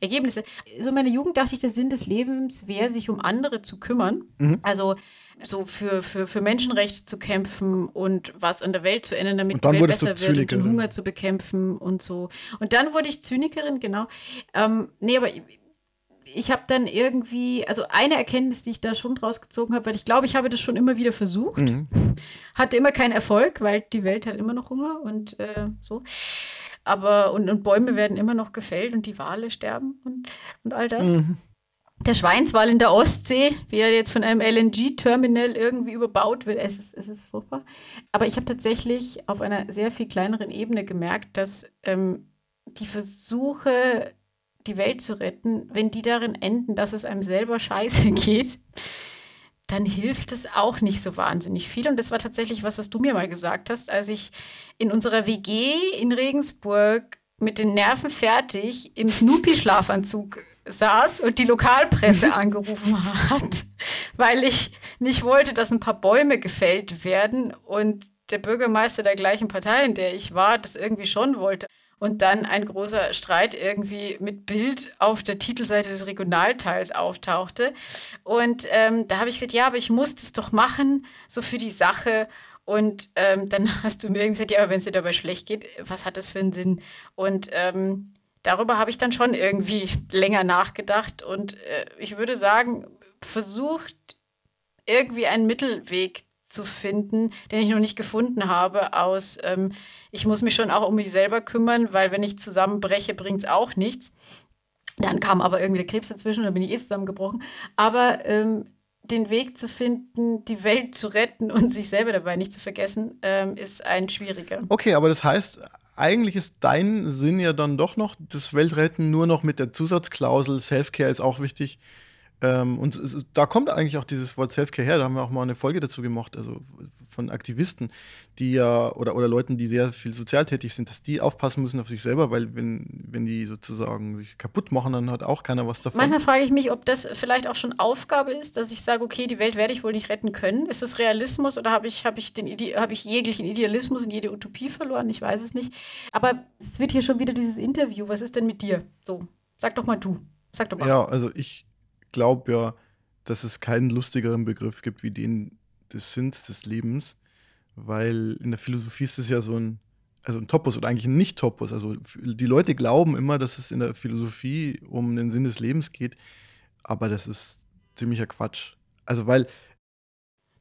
Ergebnisse. So in meiner Jugend dachte ich, der Sinn des Lebens wäre, sich um andere zu kümmern. Mhm. Also so für, für, für Menschenrechte zu kämpfen und was an der Welt zu ändern, damit die Welt besser wird und den Hunger zu bekämpfen und so. Und dann wurde ich Zynikerin, genau. Ähm, nee, aber ich habe dann irgendwie, also eine Erkenntnis, die ich da schon draus gezogen habe, weil ich glaube, ich habe das schon immer wieder versucht, mhm. hatte immer keinen Erfolg, weil die Welt hat immer noch Hunger und äh, so. Aber, und, und Bäume werden immer noch gefällt und die Wale sterben und, und all das. Mhm. Der Schweinswal in der Ostsee, wie er jetzt von einem LNG-Terminal irgendwie überbaut wird, es ist, es ist furchtbar. Aber ich habe tatsächlich auf einer sehr viel kleineren Ebene gemerkt, dass ähm, die Versuche, die Welt zu retten, wenn die darin enden, dass es einem selber scheiße geht, dann hilft es auch nicht so wahnsinnig viel. Und das war tatsächlich was, was du mir mal gesagt hast, als ich in unserer WG in Regensburg mit den Nerven fertig im Snoopy-Schlafanzug saß und die Lokalpresse angerufen hat, weil ich nicht wollte, dass ein paar Bäume gefällt werden und der Bürgermeister der gleichen Partei, in der ich war, das irgendwie schon wollte. und dann ein großer Streit irgendwie mit Bild auf der Titelseite des Regionalteils auftauchte. Und ähm, da habe ich gesagt, ja, aber ich muss das doch machen, so für die Sache. Und ähm, dann hast du mir irgendwie gesagt, ja, aber wenn es dir dabei schlecht geht, was hat das für einen Sinn? Und ähm, darüber habe ich dann schon irgendwie länger nachgedacht. Und äh, ich würde sagen, versucht irgendwie einen Mittelweg zu finden, den ich noch nicht gefunden habe, aus ähm, ich muss mich schon auch um mich selber kümmern, weil wenn ich zusammenbreche, bringt es auch nichts. Dann kam aber irgendwie der Krebs dazwischen und dann bin ich eh zusammengebrochen. Aber ähm, den Weg zu finden, die Welt zu retten und sich selber dabei nicht zu vergessen, ähm, ist ein schwieriger. Okay, aber das heißt, eigentlich ist dein Sinn ja dann doch noch das Weltretten nur noch mit der Zusatzklausel Selfcare ist auch wichtig. Ähm, und es, da kommt eigentlich auch dieses Wort Selfcare her. Da haben wir auch mal eine Folge dazu gemacht, also von Aktivisten, die ja oder, oder Leuten, die sehr viel sozial tätig sind, dass die aufpassen müssen auf sich selber, weil wenn, wenn die sozusagen sich kaputt machen, dann hat auch keiner was davon. Manchmal frage ich mich, ob das vielleicht auch schon Aufgabe ist, dass ich sage, okay, die Welt werde ich wohl nicht retten können. Ist das Realismus oder habe ich, hab ich, hab ich jeglichen Idealismus und jede Utopie verloren? Ich weiß es nicht. Aber es wird hier schon wieder dieses Interview. Was ist denn mit dir? So, sag doch mal du. Sag doch mal. Ja, also ich glaube ja, dass es keinen lustigeren Begriff gibt wie den des Sinns des Lebens, weil in der Philosophie ist es ja so ein, also ein Topos oder eigentlich ein Nicht-Topos. Also die Leute glauben immer, dass es in der Philosophie um den Sinn des Lebens geht, aber das ist ziemlicher Quatsch. Also weil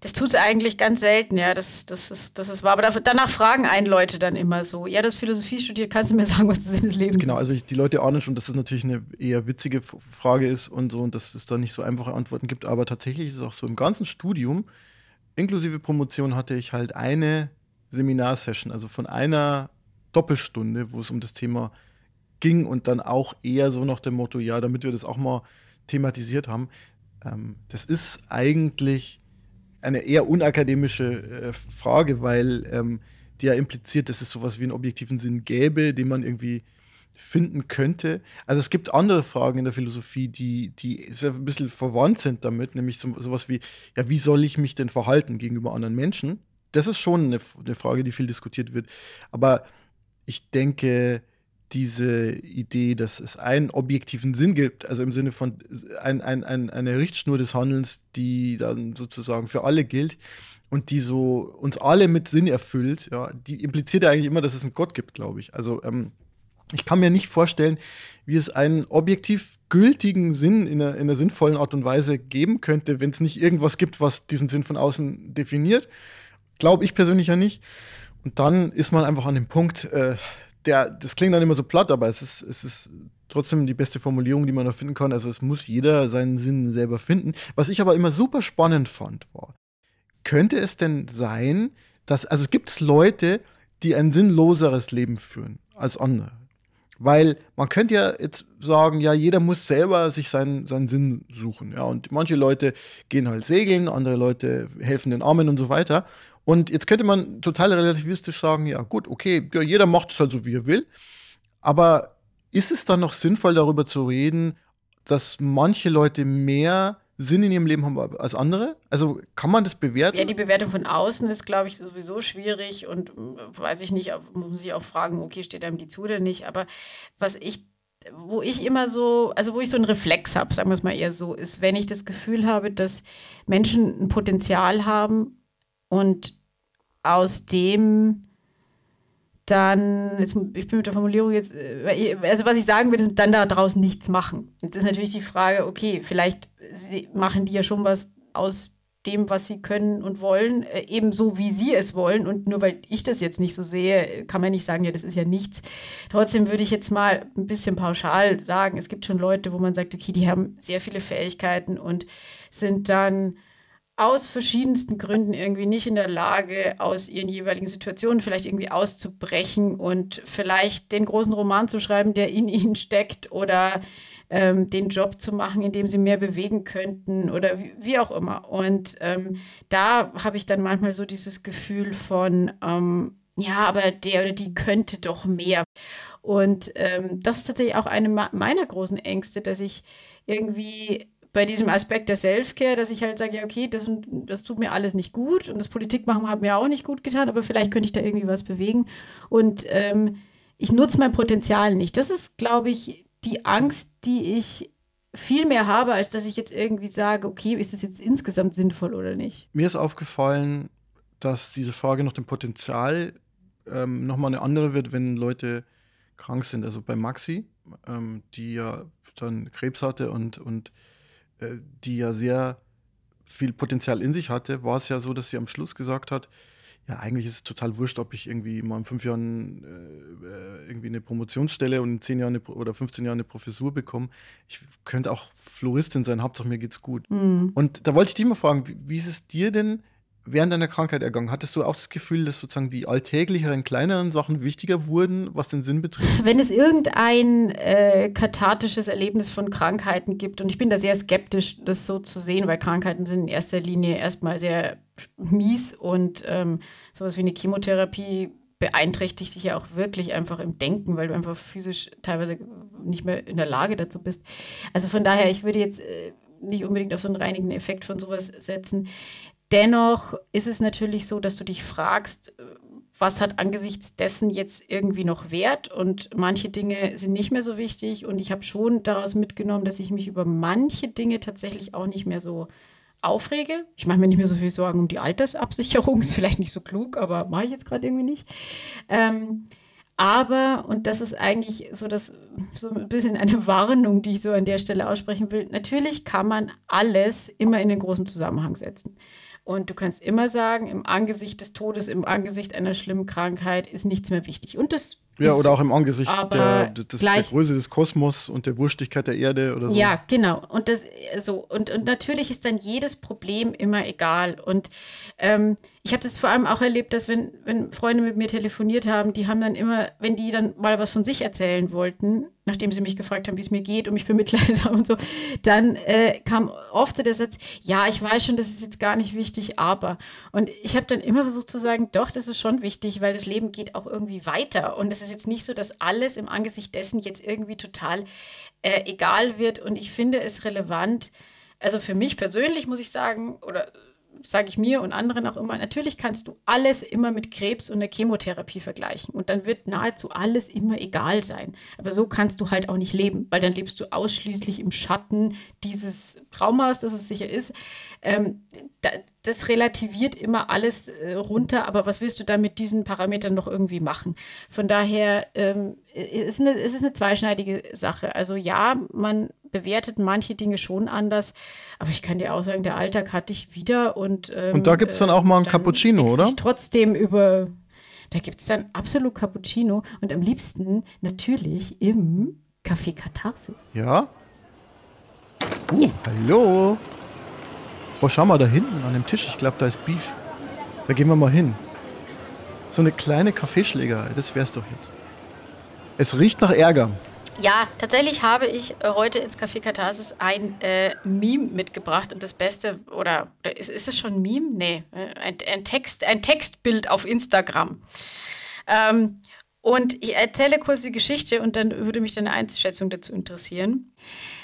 das tut es eigentlich ganz selten, ja. Das, das, ist, das ist wahr. Aber danach fragen einen Leute dann immer so: Ja, das Philosophie studiert, kannst du mir sagen, was das Sinn des Lebens genau, ist? Genau, also ich, die Leute ahnen schon, dass das natürlich eine eher witzige Frage ist und so und dass es da nicht so einfache Antworten gibt. Aber tatsächlich ist es auch so: Im ganzen Studium, inklusive Promotion, hatte ich halt eine Seminarsession, also von einer Doppelstunde, wo es um das Thema ging und dann auch eher so nach dem Motto: Ja, damit wir das auch mal thematisiert haben. Ähm, das ist eigentlich eine eher unakademische äh, Frage, weil ähm, die ja impliziert, dass es sowas wie einen objektiven Sinn gäbe, den man irgendwie finden könnte. Also es gibt andere Fragen in der Philosophie, die, die ein bisschen verwandt sind damit, nämlich so, sowas wie, ja, wie soll ich mich denn verhalten gegenüber anderen Menschen? Das ist schon eine, eine Frage, die viel diskutiert wird. Aber ich denke, diese Idee, dass es einen objektiven Sinn gibt, also im Sinne von ein, ein, ein, eine Richtschnur des Handelns, die dann sozusagen für alle gilt und die so uns alle mit Sinn erfüllt, ja, die impliziert ja eigentlich immer, dass es einen Gott gibt, glaube ich. Also ähm, ich kann mir nicht vorstellen, wie es einen objektiv gültigen Sinn in einer, in einer sinnvollen Art und Weise geben könnte, wenn es nicht irgendwas gibt, was diesen Sinn von außen definiert. Glaube ich persönlich ja nicht. Und dann ist man einfach an dem Punkt, äh, der, das klingt dann immer so platt, aber es ist, es ist trotzdem die beste Formulierung, die man da finden kann. Also es muss jeder seinen Sinn selber finden. Was ich aber immer super spannend fand, war, könnte es denn sein, dass, also es gibt Leute, die ein sinnloseres Leben führen als andere. Weil man könnte ja jetzt sagen, ja, jeder muss selber sich seinen, seinen Sinn suchen. Ja, und manche Leute gehen halt segeln, andere Leute helfen den Armen und so weiter. Und jetzt könnte man total relativistisch sagen, ja gut, okay, ja, jeder macht es halt so, wie er will. Aber ist es dann noch sinnvoll, darüber zu reden, dass manche Leute mehr Sinn in ihrem Leben haben als andere? Also kann man das bewerten? Ja, die Bewertung von außen ist, glaube ich, sowieso schwierig und äh, weiß ich nicht, muss man sich auch fragen, okay, steht einem die zu oder nicht. Aber was ich, wo ich immer so, also wo ich so einen Reflex habe, sagen wir es mal eher so, ist, wenn ich das Gefühl habe, dass Menschen ein Potenzial haben, und aus dem dann, jetzt, ich bin mit der Formulierung jetzt, äh, also was ich sagen würde, dann da draußen nichts machen. Jetzt ist natürlich die Frage, okay, vielleicht machen die ja schon was aus dem, was sie können und wollen, äh, ebenso wie sie es wollen. Und nur weil ich das jetzt nicht so sehe, kann man nicht sagen, ja, das ist ja nichts. Trotzdem würde ich jetzt mal ein bisschen pauschal sagen, es gibt schon Leute, wo man sagt, okay, die haben sehr viele Fähigkeiten und sind dann aus verschiedensten Gründen irgendwie nicht in der Lage, aus ihren jeweiligen Situationen vielleicht irgendwie auszubrechen und vielleicht den großen Roman zu schreiben, der in ihnen steckt oder ähm, den Job zu machen, in dem sie mehr bewegen könnten oder wie, wie auch immer. Und ähm, da habe ich dann manchmal so dieses Gefühl von, ähm, ja, aber der oder die könnte doch mehr. Und ähm, das ist tatsächlich auch eine meiner großen Ängste, dass ich irgendwie bei diesem Aspekt der Selfcare, dass ich halt sage, ja, okay, das, das tut mir alles nicht gut und das Politikmachen hat mir auch nicht gut getan, aber vielleicht könnte ich da irgendwie was bewegen. Und ähm, ich nutze mein Potenzial nicht. Das ist, glaube ich, die Angst, die ich viel mehr habe, als dass ich jetzt irgendwie sage, okay, ist das jetzt insgesamt sinnvoll oder nicht? Mir ist aufgefallen, dass diese Frage nach dem Potenzial ähm, nochmal eine andere wird, wenn Leute krank sind. Also bei Maxi, ähm, die ja dann Krebs hatte und, und die ja sehr viel Potenzial in sich hatte, war es ja so, dass sie am Schluss gesagt hat, ja, eigentlich ist es total wurscht, ob ich irgendwie mal in fünf Jahren äh, äh irgendwie eine Promotionsstelle und in zehn Jahren eine, oder 15 Jahren eine Professur bekomme. Ich könnte auch Floristin sein, Hauptsache mir geht's gut. Mhm. Und da wollte ich dich mal fragen, wie, wie ist es dir denn während deiner Krankheit ergangen? Hattest du auch das Gefühl, dass sozusagen die alltäglicheren, kleineren Sachen wichtiger wurden, was den Sinn betrifft? Wenn es irgendein äh, kathartisches Erlebnis von Krankheiten gibt, und ich bin da sehr skeptisch, das so zu sehen, weil Krankheiten sind in erster Linie erstmal sehr mies und ähm, sowas wie eine Chemotherapie beeinträchtigt dich ja auch wirklich einfach im Denken, weil du einfach physisch teilweise nicht mehr in der Lage dazu bist. Also von daher, ich würde jetzt äh, nicht unbedingt auf so einen reinigenden Effekt von sowas setzen. Dennoch ist es natürlich so, dass du dich fragst, was hat angesichts dessen jetzt irgendwie noch Wert und manche Dinge sind nicht mehr so wichtig und ich habe schon daraus mitgenommen, dass ich mich über manche Dinge tatsächlich auch nicht mehr so aufrege. Ich mache mir nicht mehr so viel Sorgen um die Altersabsicherung, ist vielleicht nicht so klug, aber mache ich jetzt gerade irgendwie nicht. Ähm, aber, und das ist eigentlich so, das, so ein bisschen eine Warnung, die ich so an der Stelle aussprechen will, natürlich kann man alles immer in den großen Zusammenhang setzen. Und du kannst immer sagen, im Angesicht des Todes, im Angesicht einer schlimmen Krankheit ist nichts mehr wichtig. Und das ja, oder auch im Angesicht der, des, der Größe des Kosmos und der Wurstigkeit der Erde oder so. Ja, genau. Und das so und, und natürlich ist dann jedes Problem immer egal. Und ähm, ich habe das vor allem auch erlebt, dass wenn, wenn Freunde mit mir telefoniert haben, die haben dann immer, wenn die dann mal was von sich erzählen wollten, nachdem sie mich gefragt haben, wie es mir geht und mich bemitleidet haben und so, dann äh, kam oft so der Satz, ja, ich weiß schon, das ist jetzt gar nicht wichtig, aber. Und ich habe dann immer versucht zu sagen, doch, das ist schon wichtig, weil das Leben geht auch irgendwie weiter. Und es ist jetzt nicht so, dass alles im Angesicht dessen jetzt irgendwie total äh, egal wird. Und ich finde es relevant, also für mich persönlich muss ich sagen, oder sage ich mir und anderen auch immer, natürlich kannst du alles immer mit Krebs und der Chemotherapie vergleichen und dann wird nahezu alles immer egal sein. Aber so kannst du halt auch nicht leben, weil dann lebst du ausschließlich im Schatten dieses Traumas, das es sicher ist. Ähm, da, das relativiert immer alles äh, runter, aber was willst du dann mit diesen Parametern noch irgendwie machen? Von daher ähm, ist eine, es ist eine zweischneidige Sache. Also ja, man bewertet manche Dinge schon anders, aber ich kann dir auch sagen, der Alltag hatte ich wieder und ähm, Und da gibt es dann auch mal ein Cappuccino, oder? Trotzdem über da gibt es dann absolut Cappuccino und am liebsten natürlich im Café Katharsis. Ja? Uh, hallo. Oh, schau mal da hinten an dem Tisch. Ich glaube, da ist Beef. Da gehen wir mal hin. So eine kleine Kaffeeschlägerei, das wär's doch jetzt. Es riecht nach Ärger. Ja, tatsächlich habe ich äh, heute ins Café Katharsis ein äh, Meme mitgebracht und das Beste, oder, oder ist, ist es schon ein Meme? Nee, äh, ein, ein, Text, ein Textbild auf Instagram. Ähm, und ich erzähle kurz die Geschichte und dann würde mich deine Einschätzung dazu interessieren.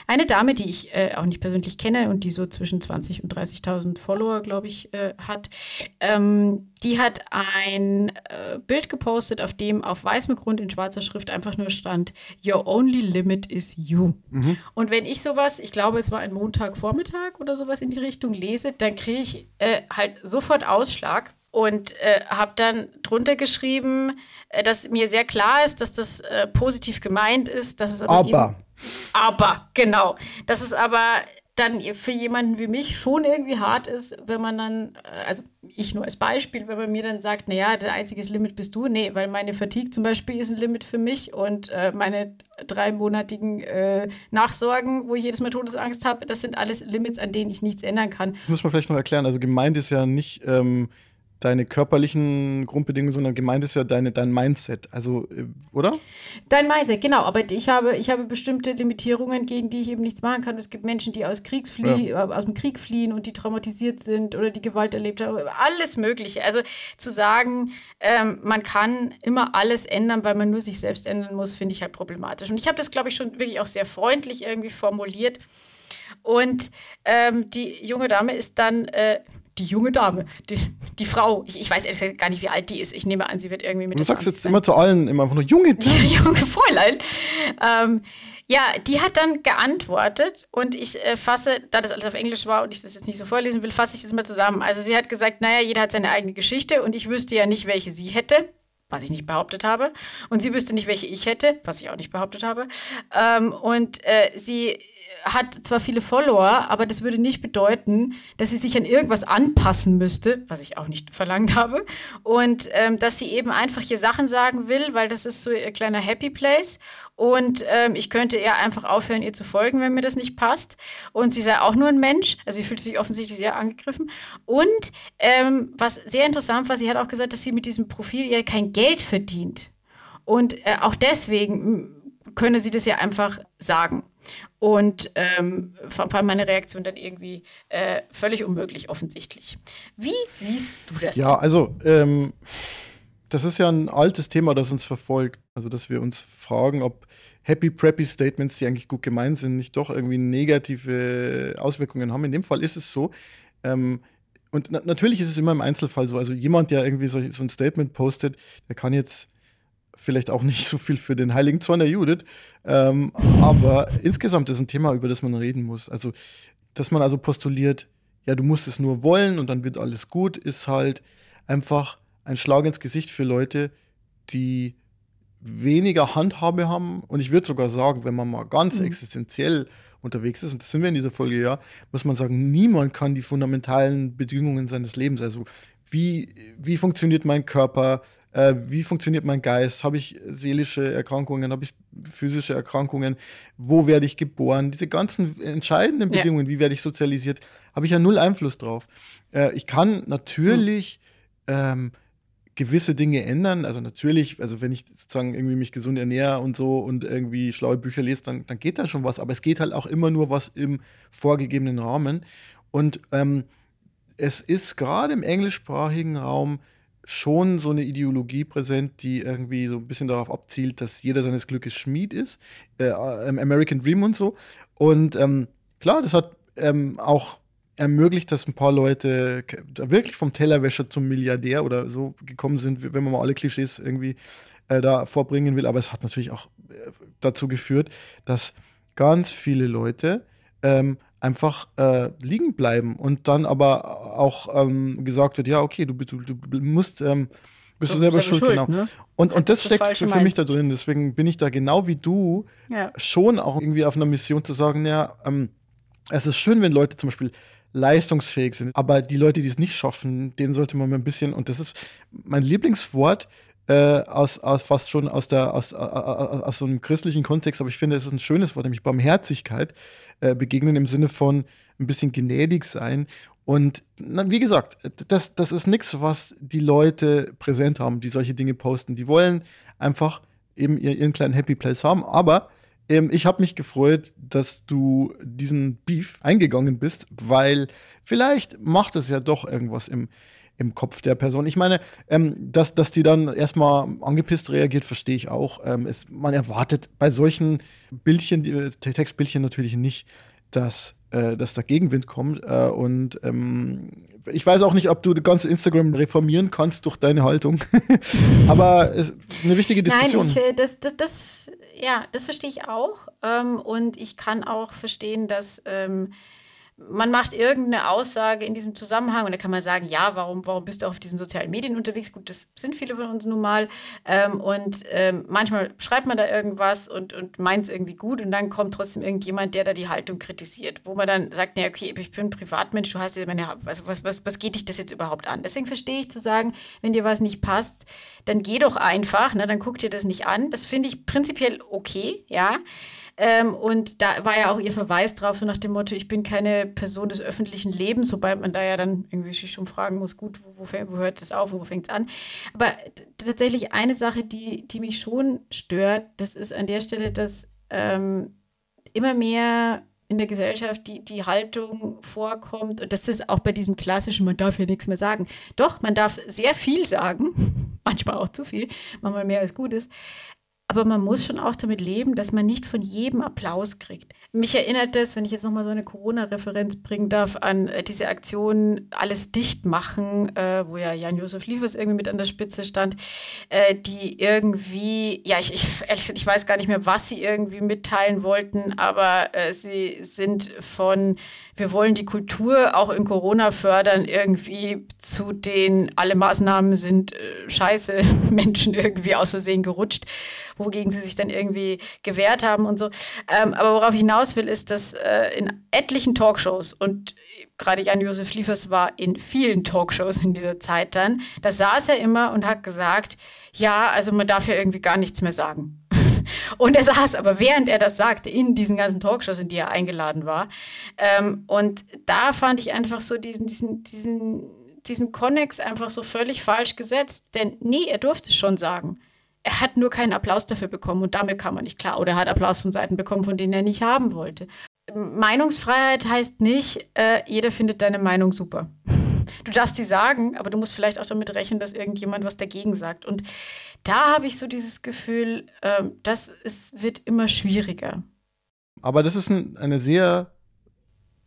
Eine Dame, die ich äh, auch nicht persönlich kenne und die so zwischen 20 und 30.000 Follower, glaube ich, äh, hat, ähm, die hat ein äh, Bild gepostet, auf dem auf weißem Grund in schwarzer Schrift einfach nur stand, Your only limit is you. Mhm. Und wenn ich sowas, ich glaube, es war ein Montagvormittag oder sowas in die Richtung lese, dann kriege ich äh, halt sofort Ausschlag und äh, habe dann drunter geschrieben, äh, dass mir sehr klar ist, dass das äh, positiv gemeint ist, dass es aber, aber. Aber, genau. Dass es aber dann für jemanden wie mich schon irgendwie hart ist, wenn man dann, äh, also ich nur als Beispiel, wenn man mir dann sagt, naja, der einzige Limit bist du. Nee, weil meine Fatigue zum Beispiel ist ein Limit für mich und äh, meine dreimonatigen äh, Nachsorgen, wo ich jedes Mal Todesangst habe, das sind alles Limits, an denen ich nichts ändern kann. Das muss man vielleicht noch erklären. Also gemeint ist ja nicht, ähm, deine körperlichen Grundbedingungen, sondern gemeint ist ja deine, dein Mindset. Also, äh, oder? Dein Mindset, genau. Aber ich habe, ich habe bestimmte Limitierungen, gegen die ich eben nichts machen kann. Es gibt Menschen, die aus, Kriegsflie ja. Äh, aus dem Krieg fliehen und die traumatisiert sind oder die Gewalt erlebt haben. Alles Mögliche. Also zu sagen, ähm, man kann immer alles ändern, weil man nur sich selbst ändern muss, finde ich halt problematisch. Und ich habe das, glaube ich, schon wirklich auch sehr freundlich irgendwie formuliert. Und ähm, die junge Dame ist dann äh, die junge Dame, die, die Frau, ich, ich weiß ehrlich gar nicht, wie alt die ist. Ich nehme an, sie wird irgendwie mit. Du sagst jetzt sein. immer zu allen immer einfach nur junge Dame. junge Fräulein. Ähm, ja, die hat dann geantwortet und ich äh, fasse, da das alles auf Englisch war und ich das jetzt nicht so vorlesen will, fasse ich das mal zusammen. Also sie hat gesagt, naja, jeder hat seine eigene Geschichte und ich wüsste ja nicht, welche sie hätte was ich nicht behauptet habe. Und sie wüsste nicht, welche ich hätte, was ich auch nicht behauptet habe. Ähm, und äh, sie hat zwar viele Follower, aber das würde nicht bedeuten, dass sie sich an irgendwas anpassen müsste, was ich auch nicht verlangt habe. Und ähm, dass sie eben einfach hier Sachen sagen will, weil das ist so ein kleiner Happy Place. Und ähm, ich könnte ihr einfach aufhören, ihr zu folgen, wenn mir das nicht passt. Und sie sei auch nur ein Mensch. Also sie fühlt sich offensichtlich sehr angegriffen. Und ähm, was sehr interessant war, sie hat auch gesagt, dass sie mit diesem Profil ja kein Geld verdient. Und äh, auch deswegen könne sie das ja einfach sagen. Und ähm, war meine Reaktion dann irgendwie äh, völlig unmöglich, offensichtlich. Wie siehst du das? Ja, denn? also ähm, das ist ja ein altes Thema, das uns verfolgt. Also, dass wir uns fragen, ob Happy Preppy Statements, die eigentlich gut gemeint sind, nicht doch irgendwie negative Auswirkungen haben. In dem Fall ist es so. Ähm, und na natürlich ist es immer im Einzelfall so. Also jemand, der irgendwie so, so ein Statement postet, der kann jetzt vielleicht auch nicht so viel für den heiligen Zorn der Judith. Ähm, aber insgesamt ist ein Thema, über das man reden muss. Also, dass man also postuliert, ja, du musst es nur wollen und dann wird alles gut, ist halt einfach ein Schlag ins Gesicht für Leute, die weniger Handhabe haben. Und ich würde sogar sagen, wenn man mal ganz mhm. existenziell unterwegs ist, und das sind wir in dieser Folge ja, muss man sagen, niemand kann die fundamentalen Bedingungen seines Lebens, also wie, wie funktioniert mein Körper, äh, wie funktioniert mein Geist, habe ich seelische Erkrankungen, habe ich physische Erkrankungen, wo werde ich geboren, diese ganzen entscheidenden Bedingungen, ja. wie werde ich sozialisiert, habe ich ja null Einfluss drauf. Äh, ich kann natürlich hm. ähm, gewisse Dinge ändern. Also natürlich, also wenn ich sozusagen irgendwie mich gesund ernähre und so und irgendwie schlaue Bücher lese, dann, dann geht da schon was. Aber es geht halt auch immer nur was im vorgegebenen Rahmen. Und ähm, es ist gerade im englischsprachigen Raum schon so eine Ideologie präsent, die irgendwie so ein bisschen darauf abzielt, dass jeder seines Glückes Schmied ist. Äh, American Dream und so. Und ähm, klar, das hat ähm, auch ermöglicht, dass ein paar Leute wirklich vom Tellerwäscher zum Milliardär oder so gekommen sind, wenn man mal alle Klischees irgendwie äh, da vorbringen will. Aber es hat natürlich auch äh, dazu geführt, dass ganz viele Leute ähm, einfach äh, liegen bleiben und dann aber auch ähm, gesagt wird, ja, okay, du, du, du musst, ähm, bist du, du selber schuld, schuld, genau. Ne? Und, und das, das steckt für, für mich da drin. Deswegen bin ich da genau wie du ja. schon auch irgendwie auf einer Mission zu sagen, ja, ähm, es ist schön, wenn Leute zum Beispiel leistungsfähig sind, aber die Leute, die es nicht schaffen, denen sollte man mal ein bisschen, und das ist mein Lieblingswort, äh, aus, aus fast schon aus der aus, aus, aus so einem christlichen Kontext, aber ich finde, es ist ein schönes Wort, nämlich Barmherzigkeit äh, begegnen im Sinne von ein bisschen gnädig sein. Und na, wie gesagt, das, das ist nichts, was die Leute präsent haben, die solche Dinge posten. Die wollen einfach eben ihren kleinen Happy Place haben. Aber ähm, ich habe mich gefreut, dass du diesen Beef eingegangen bist, weil vielleicht macht es ja doch irgendwas im, im Kopf der Person. Ich meine, ähm, dass, dass die dann erstmal angepisst reagiert, verstehe ich auch. Ähm, es, man erwartet bei solchen Bildchen, die, Textbildchen natürlich nicht, dass, äh, dass da Gegenwind kommt. Äh, und ähm, ich weiß auch nicht, ob du das ganze Instagram reformieren kannst durch deine Haltung. Aber es ist eine wichtige Diskussion. Nein, ich, das, das, das, ja, das verstehe ich auch. Ähm, und ich kann auch verstehen, dass ähm, man macht irgendeine Aussage in diesem Zusammenhang und da kann man sagen, ja, warum, warum bist du auf diesen sozialen Medien unterwegs? Gut, das sind viele von uns nun mal. Ähm, und ähm, manchmal schreibt man da irgendwas und, und meint es irgendwie gut und dann kommt trotzdem irgendjemand, der da die Haltung kritisiert, wo man dann sagt, ja, okay, ich bin ein Privatmensch, du hast ja meine, also was, was, was geht dich das jetzt überhaupt an? Deswegen verstehe ich zu sagen, wenn dir was nicht passt, dann geh doch einfach, ne, dann guck dir das nicht an. Das finde ich prinzipiell okay, ja. Ähm, und da war ja auch ihr Verweis drauf, so nach dem Motto, ich bin keine Person des öffentlichen Lebens, wobei man da ja dann irgendwie sich schon fragen muss, gut, wo, wo hört es auf, wo fängt es an? Aber tatsächlich eine Sache, die, die mich schon stört, das ist an der Stelle, dass ähm, immer mehr in der Gesellschaft die, die Haltung vorkommt, und das ist auch bei diesem klassischen, man darf ja nichts mehr sagen. Doch, man darf sehr viel sagen, manchmal auch zu viel, manchmal mehr als gut ist. Aber man muss schon auch damit leben, dass man nicht von jedem Applaus kriegt. Mich erinnert das, wenn ich jetzt nochmal so eine Corona-Referenz bringen darf, an äh, diese Aktion Alles dicht machen, äh, wo ja Jan-Josef Liefers irgendwie mit an der Spitze stand, äh, die irgendwie, ja, ich, ich, ehrlich gesagt, ich weiß gar nicht mehr, was sie irgendwie mitteilen wollten, aber äh, sie sind von, wir wollen die Kultur auch in Corona fördern, irgendwie zu den, alle Maßnahmen sind äh, scheiße, Menschen irgendwie aus Versehen gerutscht wogegen sie sich dann irgendwie gewehrt haben und so. Ähm, aber worauf ich hinaus will, ist, dass äh, in etlichen Talkshows und gerade Jan-Josef Liefers war in vielen Talkshows in dieser Zeit dann, da saß er immer und hat gesagt, ja, also man darf ja irgendwie gar nichts mehr sagen. Und er saß aber, während er das sagte, in diesen ganzen Talkshows, in die er eingeladen war. Ähm, und da fand ich einfach so diesen, diesen, diesen, diesen Konnex einfach so völlig falsch gesetzt. Denn nee, er durfte es schon sagen. Er hat nur keinen Applaus dafür bekommen und damit kam er nicht klar. Oder er hat Applaus von Seiten bekommen, von denen er nicht haben wollte. Meinungsfreiheit heißt nicht, äh, jeder findet deine Meinung super. Du darfst sie sagen, aber du musst vielleicht auch damit rechnen, dass irgendjemand was dagegen sagt. Und da habe ich so dieses Gefühl, äh, das ist, wird immer schwieriger. Aber das ist ein, eine sehr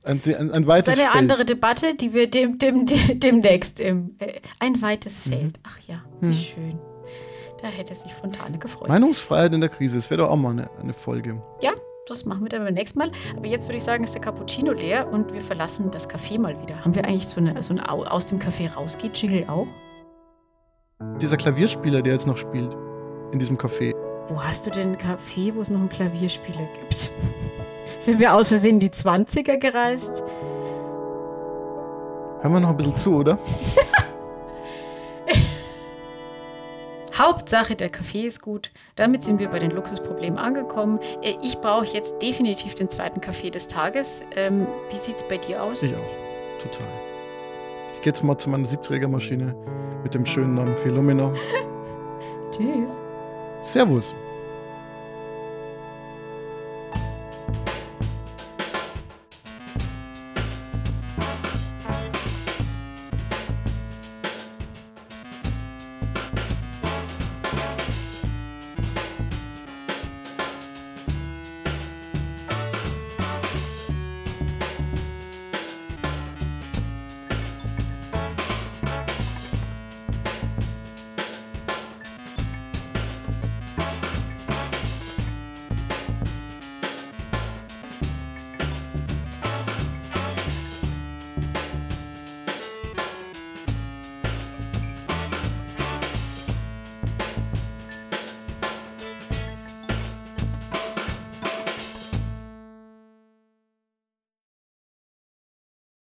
ein, ein, ein weites Das ist eine Feld. andere Debatte, die wir dem, dem, dem, demnächst im. Äh, ein weites Mhm. Feld. Ach ja, wie Mhm. schön. Da hätte sich Fontane gefreut. Meinungsfreiheit in der Krise, das wäre doch auch mal eine, eine Folge. Ja, das machen wir dann beim nächsten Mal. Aber jetzt würde ich sagen, ist der Cappuccino leer und wir verlassen das Café mal wieder. Haben wir eigentlich so eine, so ein Au- aus dem Café rausgeht Jingle auch? Dieser Klavierspieler, der jetzt noch spielt, in diesem Café. Wo hast du denn ein Café, wo es noch einen Klavierspieler gibt? Sind wir aus Versehen in die 20er gereist? Hören wir noch ein bisschen zu, oder? Hauptsache, der Kaffee ist gut. Damit sind wir bei den Luxusproblemen angekommen. Äh, Ich brauche jetzt definitiv den zweiten Kaffee des Tages. Ähm, wie sieht es bei dir aus? Ich auch. Total. Ich gehe jetzt mal zu meiner Siebträgermaschine mit dem schönen Namen Philomena. Tschüss. Servus.